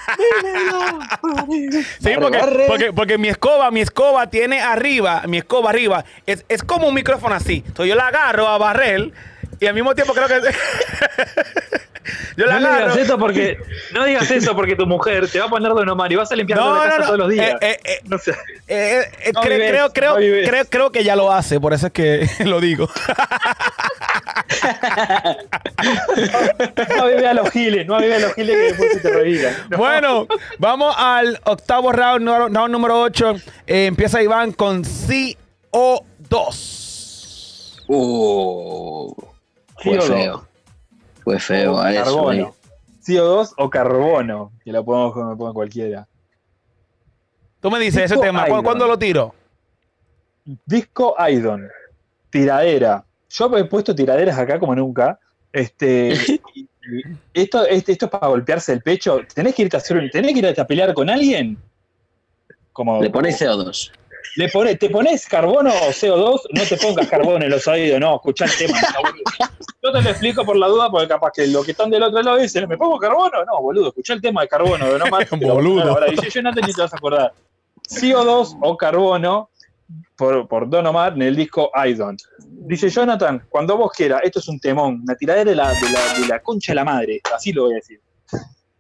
Sí, porque, porque, porque mi escoba, mi escoba tiene arriba, mi escoba arriba, es, es como un micrófono así. Entonces yo la agarro a barrer y al mismo tiempo creo que... yo la No agarro. digas eso porque no digas eso porque tu mujer te va a poner Don Omar y vas a limpiar No, la no, casa no. todos los días. Eh, eh, eh. no sé. Eh, eh, No cre- vives, creo, creo, creo, creo que ya lo hace, por eso es que lo digo. No vive a los giles, no vive a los giles que después se te reviran. No. Bueno, vamos al octavo round, round número 8. empieza Iván con CO2. Uh, fue CO2. feo. Fue feo a eso. eh. carbono. CO2 o carbono, que lo podemos me pongo cualquiera. Tú me dices ese tema, ¿cu- Idol. ¿cuándo lo tiro? Disco Idon, tiradera. Yo he puesto tiraderas acá como nunca. Este, y- y esto, este- esto es para golpearse el pecho. ¿Tenés que irte a hacer un- tenés que irte a pelear con alguien? Como, Le ponéis CO2. Le pone- ¿Te pones carbono o CO2? No te pongas carbono en los oídos, no, escuchá el tema. Yo te lo explico por la duda, porque capaz que los que están del otro lado dicen, ¿me pongo carbono? No, boludo, escuchá el tema de carbono, no más. Boludo. Ahora dice Jonathan y te vas a acordar. CO2 o carbono por, por Don Omar en el disco I Don't. Dice Jonathan, cuando vos quieras, esto es un temón, una tiradera de la, de la, de la concha de la madre, así lo voy a decir.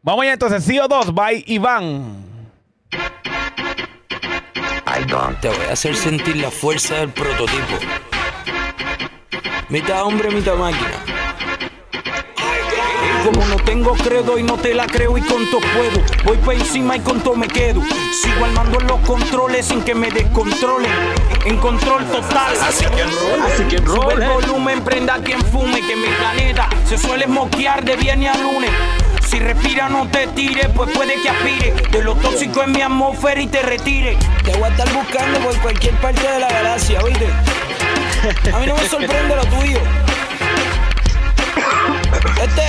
Vamos ya entonces, CO2 by Iván. Te voy a hacer sentir la fuerza del prototipo. Mitad hombre, mitad máquina. Como no tengo credo y no te la creo y con todo puedo. Voy pa' encima y con todo me quedo. Sigo al mando en los controles sin que me descontrolen. En control total. Así que enrola. Así que Sube el volumen, prenda quien fume, que mi planeta se suele moquear de viernes a lunes. Si respira no te tires, pues puede que aspire de lo tóxico en mi atmósfera y te retire. Te voy a estar buscando por cualquier parte de la galaxia, ¿oíste? A mí no me sorprende lo tuyo. Este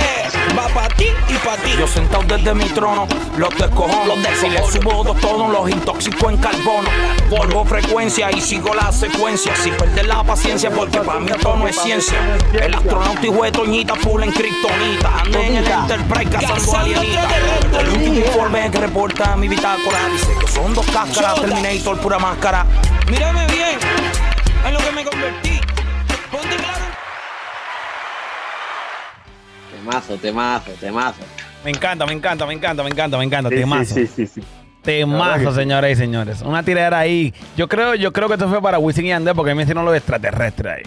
va para ti y para ti. Yo sentado desde mi trono, los descojono. si le subo dos tonos, los intoxico en carbono. Volvo frecuencia y sigo la secuencia. Sin perder la paciencia, porque para mí esto no es ciencia. El astronauta y de Toñita, full en kriptonita. Ando en el Enterprise cazando alienítas. El último informe que reporta mi bitácora dice que son dos cáscaras, Terminator, pura máscara. Mírame bien, en lo que me convertí. Temazo, temazo, temazo. Me encanta, me encanta, me encanta, me encanta, me encanta. Sí, Temazo. sí, sí, sí, Temazo, señoras y señores. Una tiradera ahí. Yo creo, yo creo que esto fue para Wisin y Andrés porque me hicieron los extraterrestres ahí.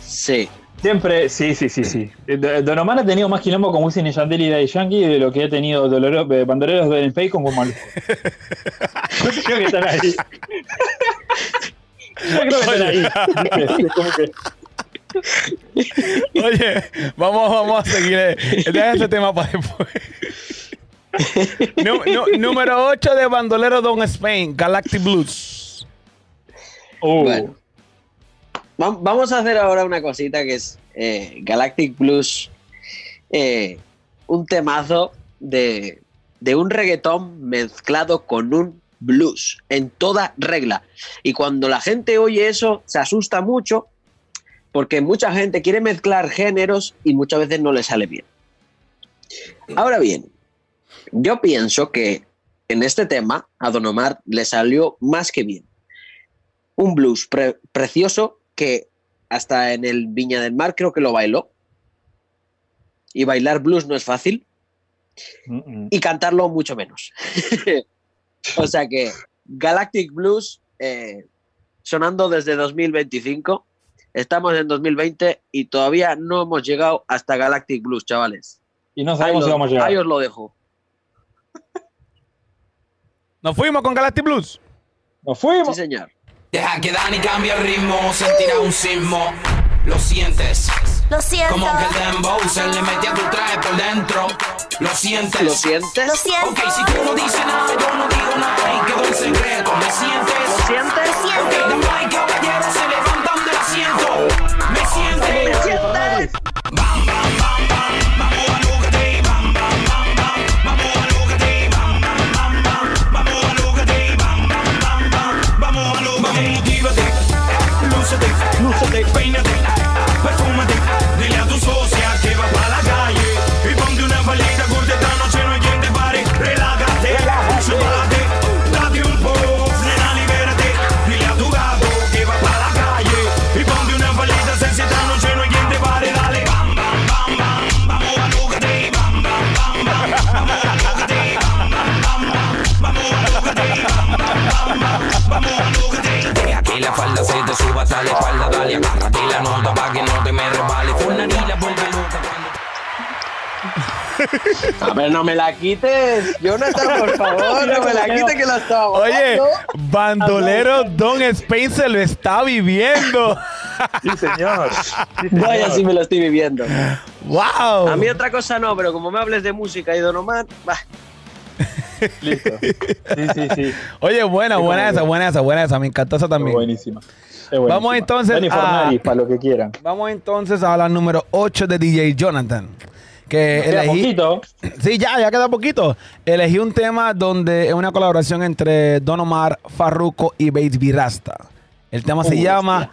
Sí. Siempre, sí, sí, sí, sí. Eh, Do- Don Omar ha tenido más quilombo con Wisin y Yandel y Daddy Yankee de lo que ha tenido Doloro, eh, Bandoleros de Benpay con Malufo. Yo creo que están ahí. Yo creo que están ahí. Es como que- Oye, vamos, vamos a seguir. eh, Deja ese tema para después. Número 8 de Bandolero Don Spain, Galactic Blues. Uh, Bueno. Va- Vamos a hacer ahora una cosita que es eh, Galactic Blues, eh, un temazo de, de un reggaetón mezclado con un blues en toda regla. Y cuando la gente oye eso, se asusta mucho porque mucha gente quiere mezclar géneros y muchas veces no le sale bien. Ahora bien, yo pienso que en este tema a Don Omar le salió más que bien un blues pre- precioso que hasta en el Viña del Mar creo que lo bailó. Y bailar blues no es fácil mm, mm. y cantarlo mucho menos. o sea que Galactic Blues eh, sonando desde 2025. Estamos en 2020 y todavía no hemos llegado hasta Galactic Blues, chavales. Y no sabemos lo- si vamos a llegar. ahí os lo dejo. Nos fuimos con Galactic Blues. Nos fuimos. Sí, señor. Deja que Dani cambie el ritmo, sentirá un sismo. Lo sientes. Lo siento. Como que el dembow se le mete a tu traje por dentro. Lo sientes. ¿Lo sientes? Lo siento. Ok, si tú no dices nada, yo no digo nada y quedó en secreto. ¿Me sientes? ¿Lo sientes? Lo siento. Ok, sientes? ¿Lo la espalda, dale, agárrate la nota pa' que no te me resbale. Fulani vuelve loca cuando A ver, no me la quites. Jonathan, por favor, no me la quites que la estaba Oye. Bandolero Don Spain se lo está viviendo. Sí, señor. Sí, señor. Vaya, sí me lo estoy viviendo. ¡Wow! A mí otra cosa no, pero como me hables de música y Don Omar, bah, Listo. Sí, sí, sí. Oye, buena, Sí, buena esa, buena esa, buena esa. Me encantó esa también. buenísima. Vamos entonces a- Fornari, para lo que quieran. Vamos entonces a la número 8 de DJ Jonathan. Que Queda elegí. poquito. Sí, ya, ya queda poquito. Elegí un tema donde es una colaboración entre Don Omar, Farruko y Baby Rasta. El tema se Uh, llama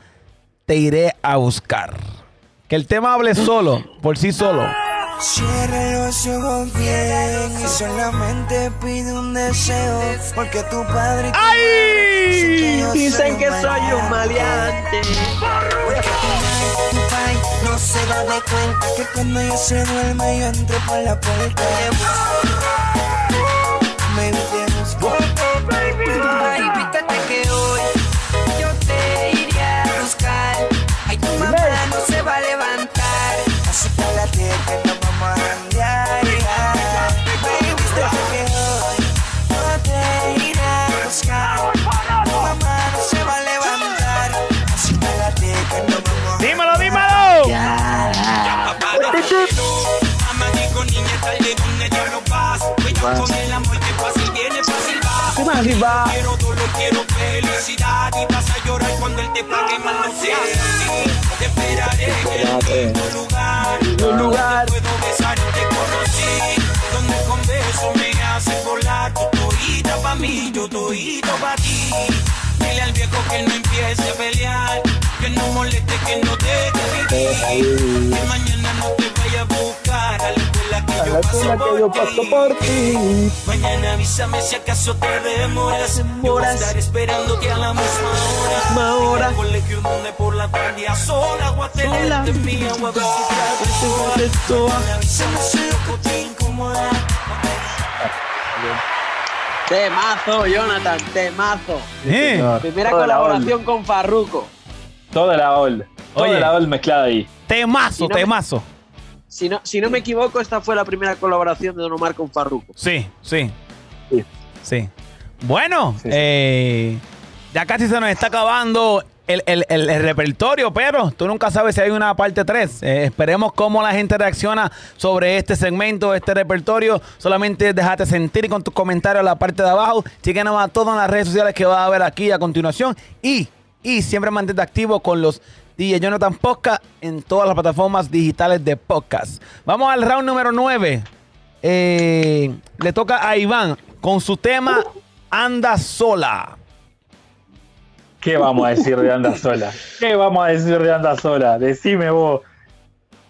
Te iré a buscar. Que el tema hable solo, por sí solo. Cierra los ojos bien y solamente pide un deseo porque tu padre y tu madre dicen que soy un maleante. maleante. Porque tu madre, tu pai no se da de cuenta que cuando yo se duerme yo entro por la puerta. Cuidado con el amor que fácil viene, fácil va ¿Qué más, Silva? Quiero dolor, quiero felicidad. Y vas a llorar cuando él te pague mal no seas así Te esperaré en mismo lugar. Un lugar. Puedo besar te conocí. Donde con besos me haces volar. Tu toita pa' mí, yo toito pa' ti Dile al viejo que no empiece a pelear. Que no moleste, que no deje vivir Que mañana no te vaya a buscar A la escuela que yo paso por ti. Mañana avísame si acaso te demoras. Yo voy a estar esperándote a la misma hora Misma hora. En colegio donde por la tarde a sola Voy a tenerte Mañana avísame si loco te incomoda Temazo, Jonathan, temazo. Eh. Primera Toda colaboración con Farruko. Toda la old. Toda Oye. la old mezclada ahí. Temazo, Y no me- temazo. Si no, si no me equivoco, esta fue la primera colaboración de Don Omar con Farruko. Sí, sí. Sí. Sí. Bueno, Sí, sí. eh, ya casi se nos está acabando el, el- el- repertorio, pero tú nunca sabes si hay una parte 3. esperemos cómo la gente reacciona sobre este segmento, este repertorio. Solamente déjate sentir con tus comentarios en la parte de abajo. Síguenos a todas las redes sociales que vas a ver aquí a continuación. Y, y siempre mantente activo con los DJ Jonathan Podcast en todas las plataformas digitales de podcast. Vamos al round número 9. Eh, le toca a Iván con su tema Anda sola. ¿Qué vamos a decir de Anda Sola? ¿Qué vamos a decir de Anda Sola? Decime vos.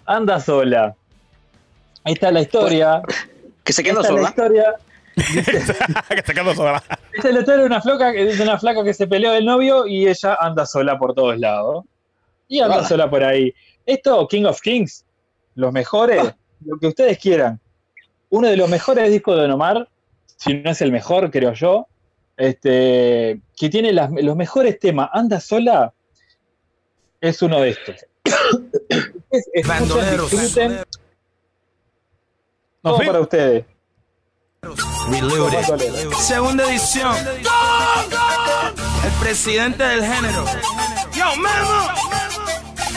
Anda Sola. Ahí está la historia. Que se quedó Esta es sola. La historia, que se quedó sola. esta es la historia de una, flaca, de una flaca que se peleó del novio y ella anda sola por todos lados. Y anda sola por ahí. Esto, King of Kings, los mejores, lo que ustedes quieran. Uno de los mejores discos de Don Omar, si no es el mejor, creo yo, este, que tiene las- los mejores temas. Anda sola es uno de estos. Es- ¿No para ustedes. Reloaded. Segunda edición. El presidente del género. Yo, Memo.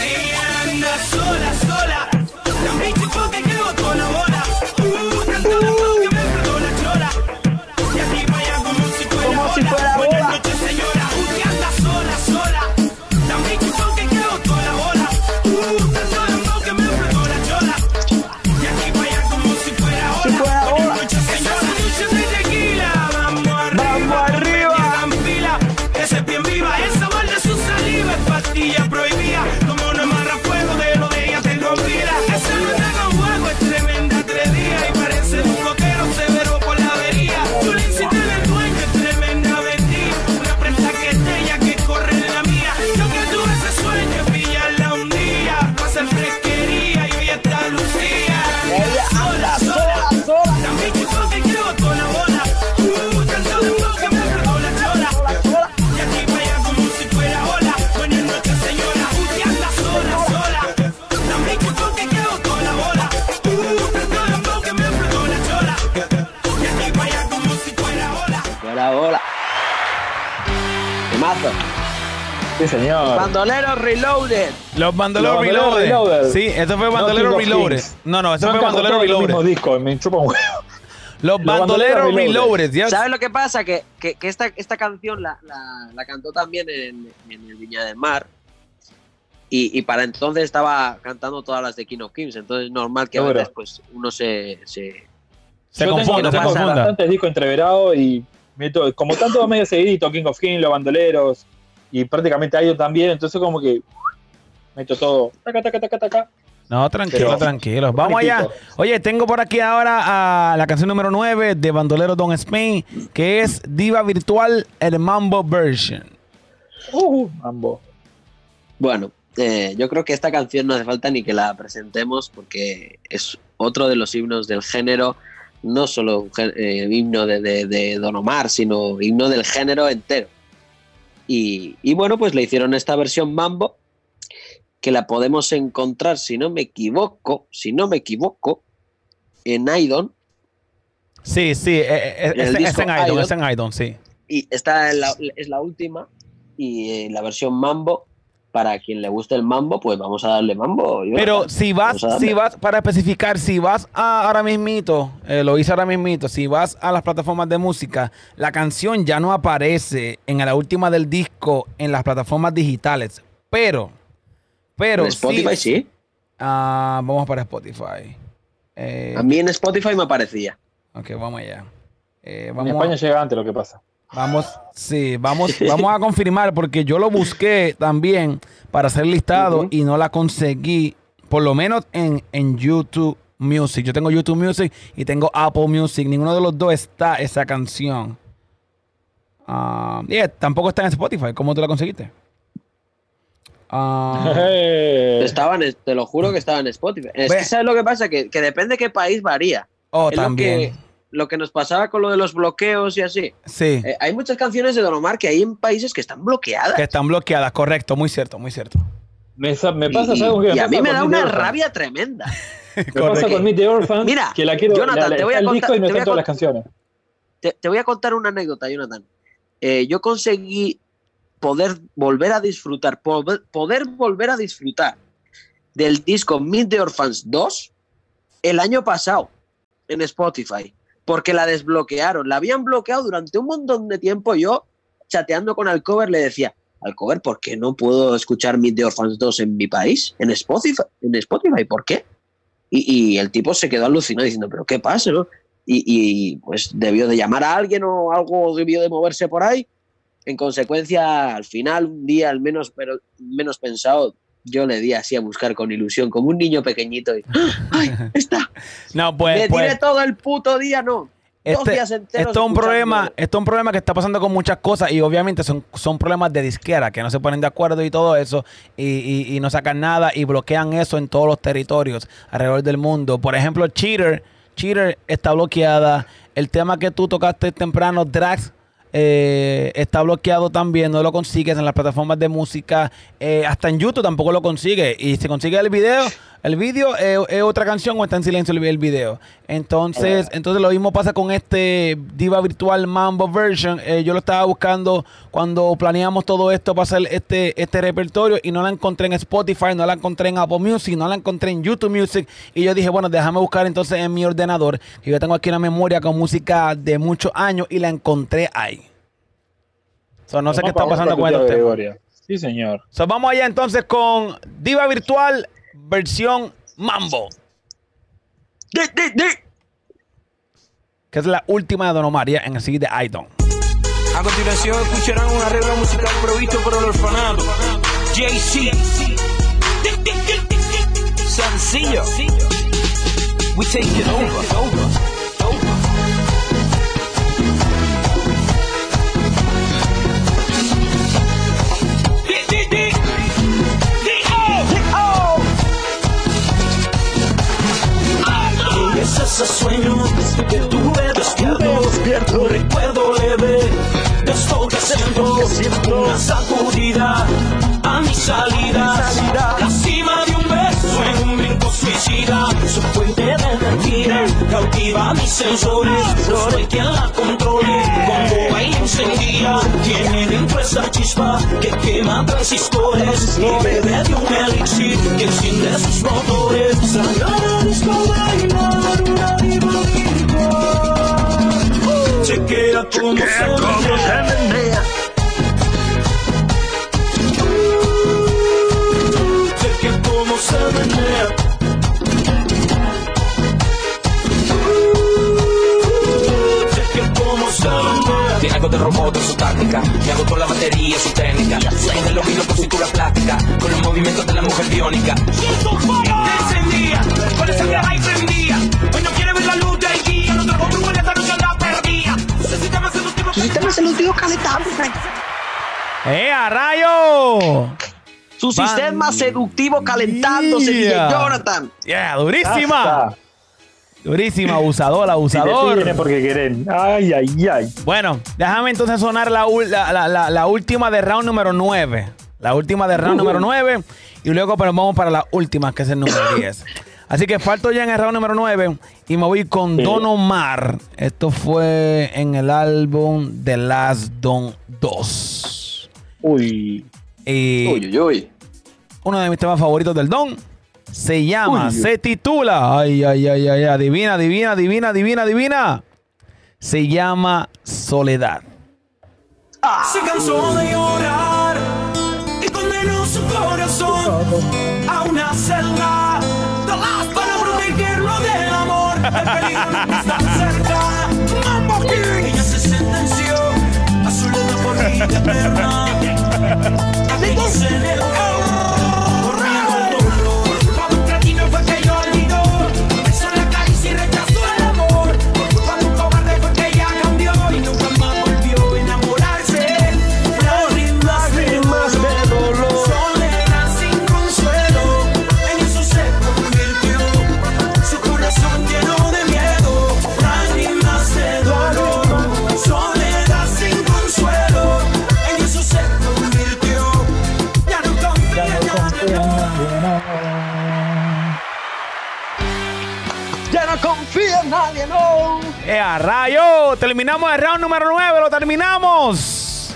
Ella anda sola, sola. La Temazo. Sí, señor. Bandoleros Reloaded. Los bandoleros Los Bandoleros Reloaded. Reloaded. Sí, eso fue No Bandolero King of Reloaded. Kings. No, no, eso Son fue casi Bandolero todos los Reloaded. mismos discos, me chupa un huevo. Los Los bandoleros Bandoleros Reloaded, yes. ¿Sabes lo que pasa? Que, que, que esta, esta canción la, la, la cantó también en, en el Viña del Mar. Y, y para entonces estaba cantando todas las de King of Kings. Entonces es normal que a veces pues, uno se, se, Se Yo confunda, tengo se bastantes discos entreverados y meto, como tanto medio seguidito, King of Kings, Los Bandoleros y prácticamente a ellos también, entonces como que meto todo. Taca, taca, taca, taca. No, tranquilo, Pero- tranquilo. Vamos allá. Oye, tengo por aquí ahora a la canción número 9 de Bandolero Don Spain, que es Diva Virtual, el Mambo Version. Uh, mambo. Bueno, eh, yo creo que esta canción no hace falta ni que la presentemos porque es otro de los himnos del género, no solo eh, himno de, de- de Don Omar, sino himno del género entero. Y, y bueno, pues le hicieron esta versión mambo que la podemos encontrar, si no me equivoco, si no me equivoco, en Idon Sí, sí, eh, eh, El es, en Idon, Idol. es en Idon, sí. y esta es la, es la última y eh, la versión mambo para quien le guste el mambo pues vamos a darle mambo. Pero si vas, a si vas, para especificar, si vas a ahora mismito, eh, lo hice ahora mismito, si vas a las plataformas de música, la canción ya no aparece en la última del disco en las plataformas digitales. Pero, pero En Spotify sí. Ah, vamos para Spotify. Eh, A mí en Spotify me aparecía. ok, vamos allá. Eh, En España llega antes lo que pasa. Vamos, sí, vamos, vamos a confirmar porque yo lo busqué también para hacer listado y no la conseguí, por lo menos en, en YouTube Music. Yo tengo YouTube Music y tengo Apple Music. Ninguno de los dos está esa canción. Ah, yeah, tampoco está en Spotify. ¿Cómo tú la conseguiste? Ah, Estaba en- te lo juro que estaba en Spotify. Es que ¿sabes lo que pasa? Que, que depende de qué país varía. oh, Es lo también. que, lo que nos pasaba con lo de los bloqueos y así. Sí, Eh, hay muchas canciones de Don Omar que hay en países que están bloqueadas. que están bloqueadas, correcto, muy cierto, muy cierto. me, me pasa, y, ¿sabes con qué? y a mí me da una rabia tremenda. Me pasa con Meet the Orphans, Mira, que la quiero, Jonathan, la- te voy a contar- disco y no te voy a están todas las canciones. Te, te voy a contar una anécdota, Jonathan. Eh, yo conseguí poder volver a disfrutar, poder, poder volver a disfrutar del disco Meet the Orphans 2 el año pasado en Spotify, porque la desbloquearon, la habían bloqueado durante un montón de tiempo. Yo, chateando con Alcover, le decía, Alcover, ¿por qué no puedo escuchar Meet the Orphans 2 en mi país? En Spotify, en Spotify ¿por qué? Y, el tipo se quedó alucinado diciendo, ¿pero qué pasa? no?". Y, y, pues debió de llamar a alguien o algo debió de moverse por ahí. En consecuencia, al final, un día al menos, pero menos pensado, yo le di así a buscar con ilusión, como un niño pequeñito. Y, ¡Ay, está! No, pues. Le pues, tiré todo el puto día, no. Dos este- días enteros. esto es un problema, esto es un problema que está pasando con muchas cosas y obviamente son, son problemas de disquera que no se ponen de acuerdo y todo eso y, y- y no sacan nada y bloquean eso en todos los territorios alrededor del mundo. Por ejemplo, Cheater, Cheater está bloqueada. El tema que tú tocaste temprano, Drax, eh, está bloqueado también, no lo consigues en las plataformas de música, eh, hasta en YouTube tampoco lo consigue. Y si consigue el video, el video eh, es otra canción o está en silencio el, el video. Entonces, entonces lo mismo pasa con este Diva Virtual Mambo version. Eh, yo lo estaba buscando cuando planeamos todo esto para hacer este, este repertorio y no la encontré en Spotify, no la encontré en Apple Music, no la encontré en YouTube Music. Y yo dije, bueno, déjame buscar entonces en mi ordenador, que yo tengo aquí una memoria con música de muchos años y la encontré ahí. So, no sé qué está pasando con. Gregoria. Sí, señor. So, vamos allá entonces con Diva Virtual versión Mambo. Que es la última de Don Omar ya, en el CD de Idon. A continuación escucharán un arreglo musical provisto por el orfanato. JC. Sencillo. We take it over. Y es ese sueño que tuve despierto, recuerdo leve de esto que siento, una sacudida a mi salida, la cima suicida, su fuente de energía cautiva mis sensores, no soy quien la controle, como baila encendida, tiene dentro esa chispa que quema transistores, y bebe de un elixir que enciende sus motores, sagrada disco bailar una virtual. Chequea cómo se menea. Chequea cómo se menea. Algo de robot en su táctica. Me agotó la batería, su técnica. Tiene lo mismo con cintura plástica. Con los movimientos de la mujer biónica. Te encendía, con esa guerra y prendía. Hoy no quiere ver la luz del día. No trajo truco en esta noche la perdía. Su sistema seductivo. Su sistema seductivo calentando. ¡Eh, a rayo! Su sistema seductivo calentándose, Yeah. Jonathan. Yeah, durísima. Durísima, abusador, Si abusador. es porque quieren. Ay, ay, ay. Bueno, déjame entonces sonar la, ul- la, la- la- la última de round número 9. La última de round número 9. Y luego pero vamos para la última, que es el número 10. Así que falto ya en el round número 9 y me voy con Sí. Don Omar. Esto fue en el álbum The Last Don 2. Uy. Y Uy, uy, uy. uno de mis temas favoritos del Don se llama, Uy. se titula, ay, ay, ay, ay, adivina, adivina, adivina, adivina, adivina. Se llama Soledad. Se cansó de llorar y condenó su corazón a una celda para protegerlo del amor. El peligro nadie, no. ¡Eh, a rayo! Terminamos el round número 9, lo terminamos.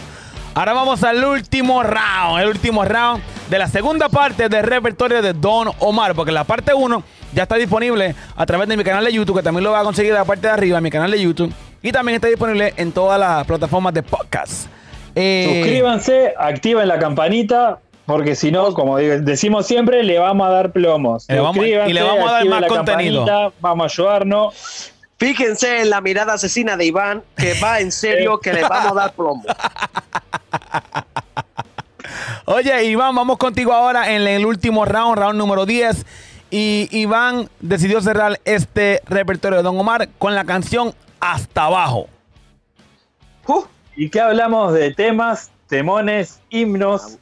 Ahora vamos al último round, el último round de la segunda parte del repertorio de Don Omar, porque la parte 1 ya está disponible a través de mi canal de YouTube, que también lo va a conseguir en la parte de arriba, mi canal de YouTube, y también está disponible en todas las plataformas de podcast. Eh, Suscríbanse, activen la campanita, porque si no, como digo- decimos siempre, le vamos a dar plomos. Le vamos- y le vamos a dar más la contenido. campanita, Vamos a ayudarnos. Fíjense en la mirada asesina de Iván, que va en serio, que le vamos a dar plomo. Oye, Iván, vamos contigo ahora en el último round, round número 10. Y Iván decidió cerrar este repertorio de Don Omar con la canción Hasta Abajo. ¿Y qué hablamos de temas, temones, himnos?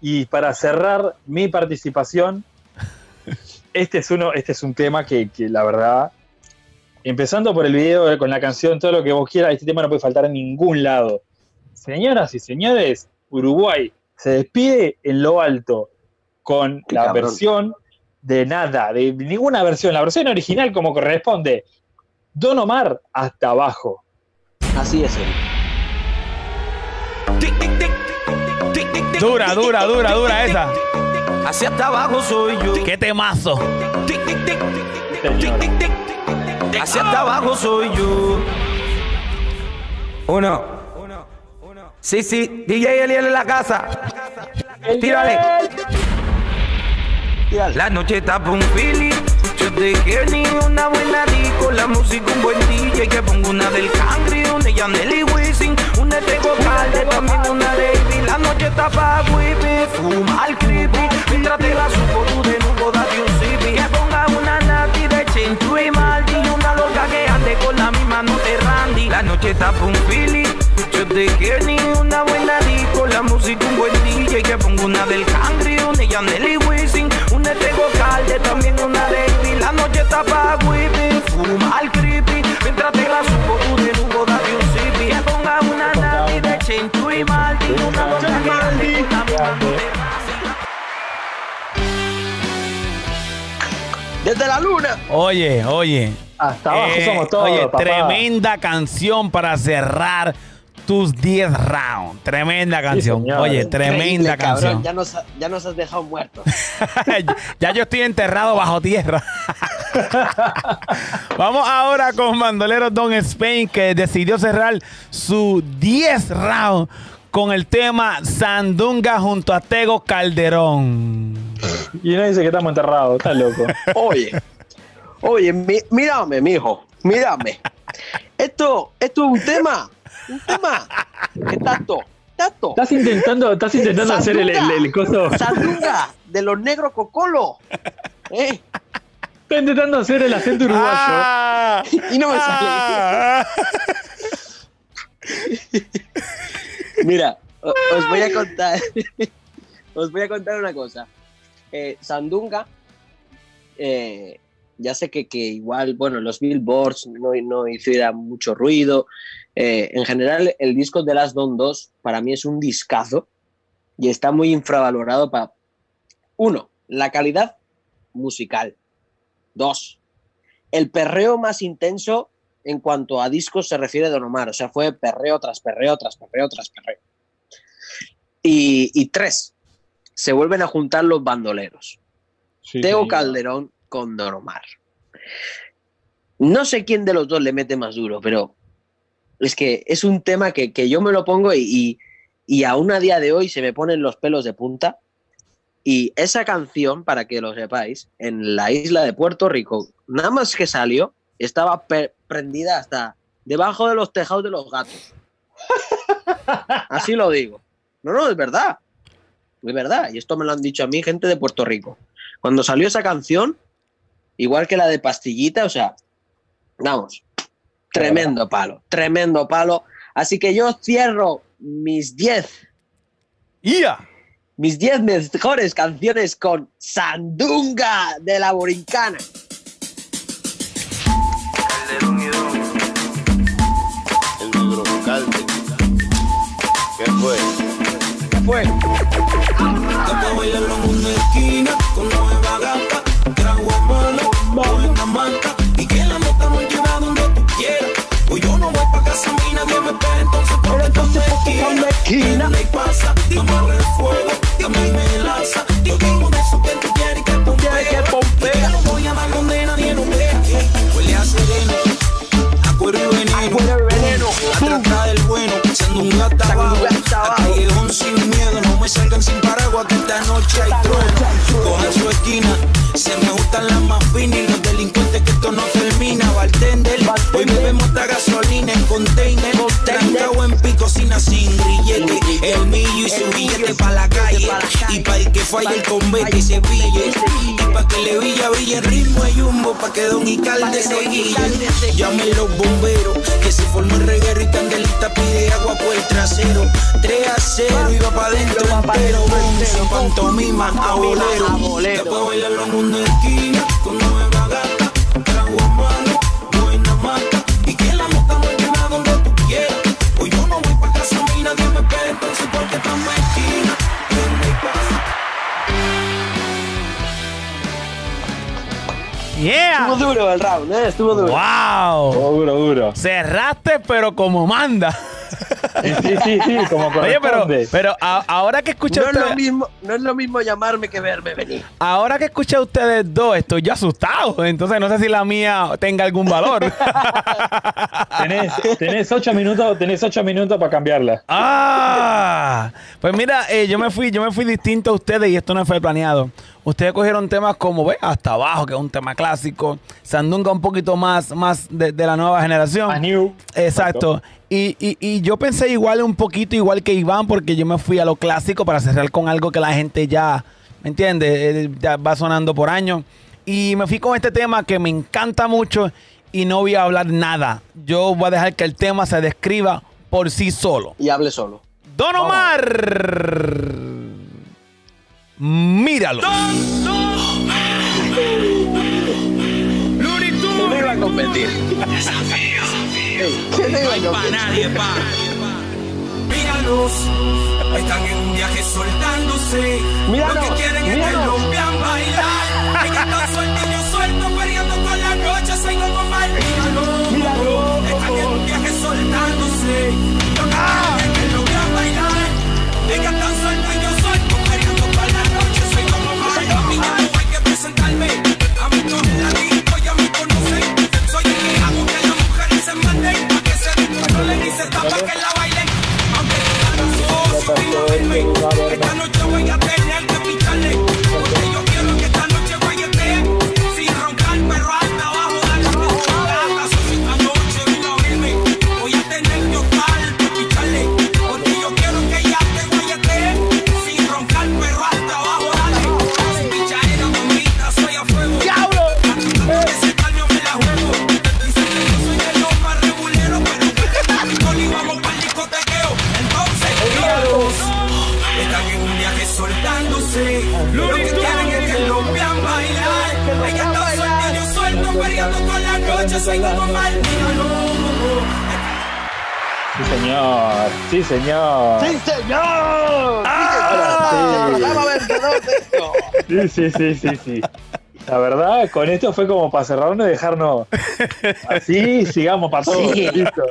Y para cerrar mi participación, este es uno, este es un tema que, que la verdad, empezando por el video eh, con la canción, todo lo que vos quieras, este tema no puede faltar en ningún lado. Señoras y señores, Uruguay se despide en lo alto con la cabrón. versión de nada, de ninguna versión, la versión original como corresponde. Don Omar hasta abajo. Así es. él. Dura, dura, dura, dura esa. Hacia hasta abajo soy yo. ¡Qué temazo! Hacia hasta abajo soy yo. Uno. Sí, sí, DJ Eliel en la casa. Tírale. La noche está pa' un feeling. Yo te quiero ni una buena disco. La música, un buen DJ. Que pongo una del Cangri, una de Yaneli Wisin. Una de Calde, también una de. La noche está pa' whippy. Fumar creepy. Mientras te la supo tú de nuevo, date un zippy. Que ponga una nati de Chenchu y Maldi. Y una loca que ande con la misma no te randy. La noche está pa' un feeling. Yo te quiero ni una buena disco. La música, un buen DJ. Que pongo una del Cangri, una de. Una también una Ivy. La noche está pa' whippy. Fumar creepy. Mientras te la supo tú de nuevo, date un zippy. Que ponga una nati de Chenchu y Maldi. Una te Desde la luna. Oye, oye. Hasta abajo somos todos, Oye, papá. tremenda canción para cerrar tus 10 rounds. Tremenda canción. oye, tremenda Increíble, cabrón. canción. Ya nos, ya nos has dejado muertos. ya yo estoy enterrado bajo tierra. Vamos ahora con Bandolero Don Spain, que decidió cerrar su 10 round con el tema Sandunga junto a Tego Calderón. Y no dice que estamos enterrados, está loco. Oye, oye, mi- mírame, mijo, mírame. Esto, esto es un tema, un tema. ¿Qué tanto? ¿Tanto? Estás intentando, estás intentando hacer el, el, el coso. Sandunga, de los negros cocolo. ¿Eh? Está intentando hacer el acento uruguayo. Ah, Y no me sale. ah. Mira, o- os voy a contar. os voy a contar una cosa. Eh, Sandunga, eh, ya sé que, que igual, bueno, los billboards no, no hiciera mucho ruido. Eh, en general, el disco de Last Don 2 para mí es un discazo y está muy infravalorado para. Uno, la calidad musical. Dos, el perreo más intenso en cuanto a discos se refiere Don Omar. O sea, fue perreo tras perreo, tras perreo, tras perreo. Y, y tres, se vuelven a juntar los bandoleros. Sí, Teo. Calderón con Don Omar. No sé quién de los dos le mete más duro, pero es que es un tema que, que yo me lo pongo y, y, y aún a día de hoy se me ponen los pelos de punta. Y esa canción, para que lo sepáis, en la isla de Puerto Rico, nada más que salió, estaba prendida hasta debajo de los tejados de los gatos. Así lo digo. No, no, es verdad. Es verdad. Y esto me lo han dicho a mí gente de Puerto Rico. Cuando salió esa canción, igual que la de Pastillita, o sea, vamos, tremendo palo, tremendo palo. Así que yo cierro mis 10 ¡Ya! mis 10 mejores canciones con Sandunga de la Borincana. El negro. ¿Qué fue? ¿Qué fue? Espera, entonces ponte pa' una esquina. Dame el fuego, dame melaza. Yo tengo de eso que tú quieres que pompea. Y que no voy a dar donde nadie nos vea. Huele a sereno, a cuero y veneno. A trata del bueno, echando un gata abajo. Callejón sin miedo, no me salgan sin paraguas que esta noche hay trueno. Cojan su esquina, se me gustan las más finas y los delincuentes que esto no termina. Bartender, hoy bebemos esta gasolina en container. Trancado en pico, sin sin grillete. El millo y su billete pa' la calle. Y pa' el que falle el convete y se pille. Y pa' que le villa brille el ritmo de jumbo. Pa' que Don Icalde se guille. Llamen los bomberos que se formó el reguero y Candelita pide agua por el trasero. 3 a 0 iba pa' dentro entero. Bonzo, pantomima, a bolero. Después bailar los mundos de esquina con nueva gata. Trago a mano, buena mata. Y que la mota me lleva donde tú quieras. Hoy yo no voy pa' casa, a mí nadie me espera. Entonces, ¿por qué Yeah. Estuvo duro el round, ¿eh? Estuvo duro. Wow. Duro, duro. Cerraste, pero como manda. Sí, sí, sí, sí, como Oye, pero, pero a- ahora que escuché No es, ustedes, lo mismo, no es lo mismo llamarme que verme venir. ahora que escuché a ustedes dos, estoy ya asustado. Entonces no sé si la mía tenga algún valor. Tenés, tenés ocho minutos, tenés ocho minutos para cambiarla. Ah, pues mira, eh, yo me fui, yo me fui distinto a ustedes y esto no fue planeado. Ustedes cogieron temas como, ve, hasta abajo, que es un tema clásico. Sandunga un poquito más, más de, de la nueva generación. Más new. Exacto. Y, y- y yo pensé igual, un poquito igual que Iván, porque yo me fui a lo clásico para cerrar con algo que la gente ya, ¿me entiende? Eh, Ya va sonando por años. Y me fui con este tema que me encanta mucho y no voy a hablar nada. Yo voy a dejar que el tema se describa por sí solo. Y hable solo. Don Omar. Míralo. ¿Quién me iba a competir? ¿Quién No hay pa' competir? nadie, pa. Míralos, están en un viaje soltándose. Míralos, Lo que quieren es que los vean bailar. Descontrolen Sí, señor. Sí, señor. ¡Sí, señor! Ahora sí. Esto. Sí, sí, sí, sí, sí. La verdad, con esto fue como para cerrarnos y dejarnos así, sigamos para todos. Sí. Listo.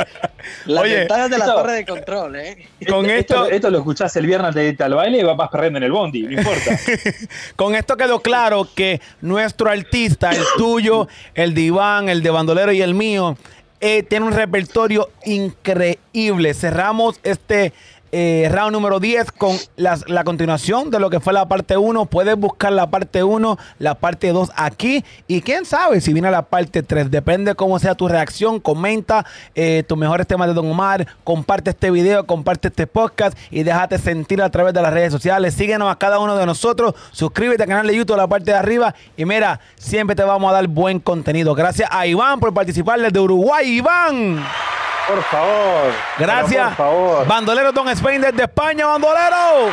Las Oye, ventanas de la esto- torre de control, ¿eh? Con esto, esto, esto lo escuchás el viernes de al baile y vas perdiendo en el bondi, no importa. con esto quedó claro que nuestro artista, el tuyo, el de Iván, el de Bandolero y el mío, eh, tiene un repertorio increíble. Cerramos este eh, round número 10 con la continuación de lo que fue la parte 1. Puedes buscar la parte 1, la parte 2 aquí. Y quién sabe si viene la parte 3. Depende cómo sea tu reacción. Comenta eh, tus mejores temas de Don Omar. Comparte este video, comparte este podcast y déjate sentir a través de las redes sociales. Síguenos a cada uno de nosotros. Suscríbete al canal de YouTube, la parte de arriba. Y mira, siempre te vamos a dar buen contenido. Gracias a Iván por participar desde Uruguay. Iván. Por favor. Gracias. Por favor. Bandolero Don Spain desde España, bandolero.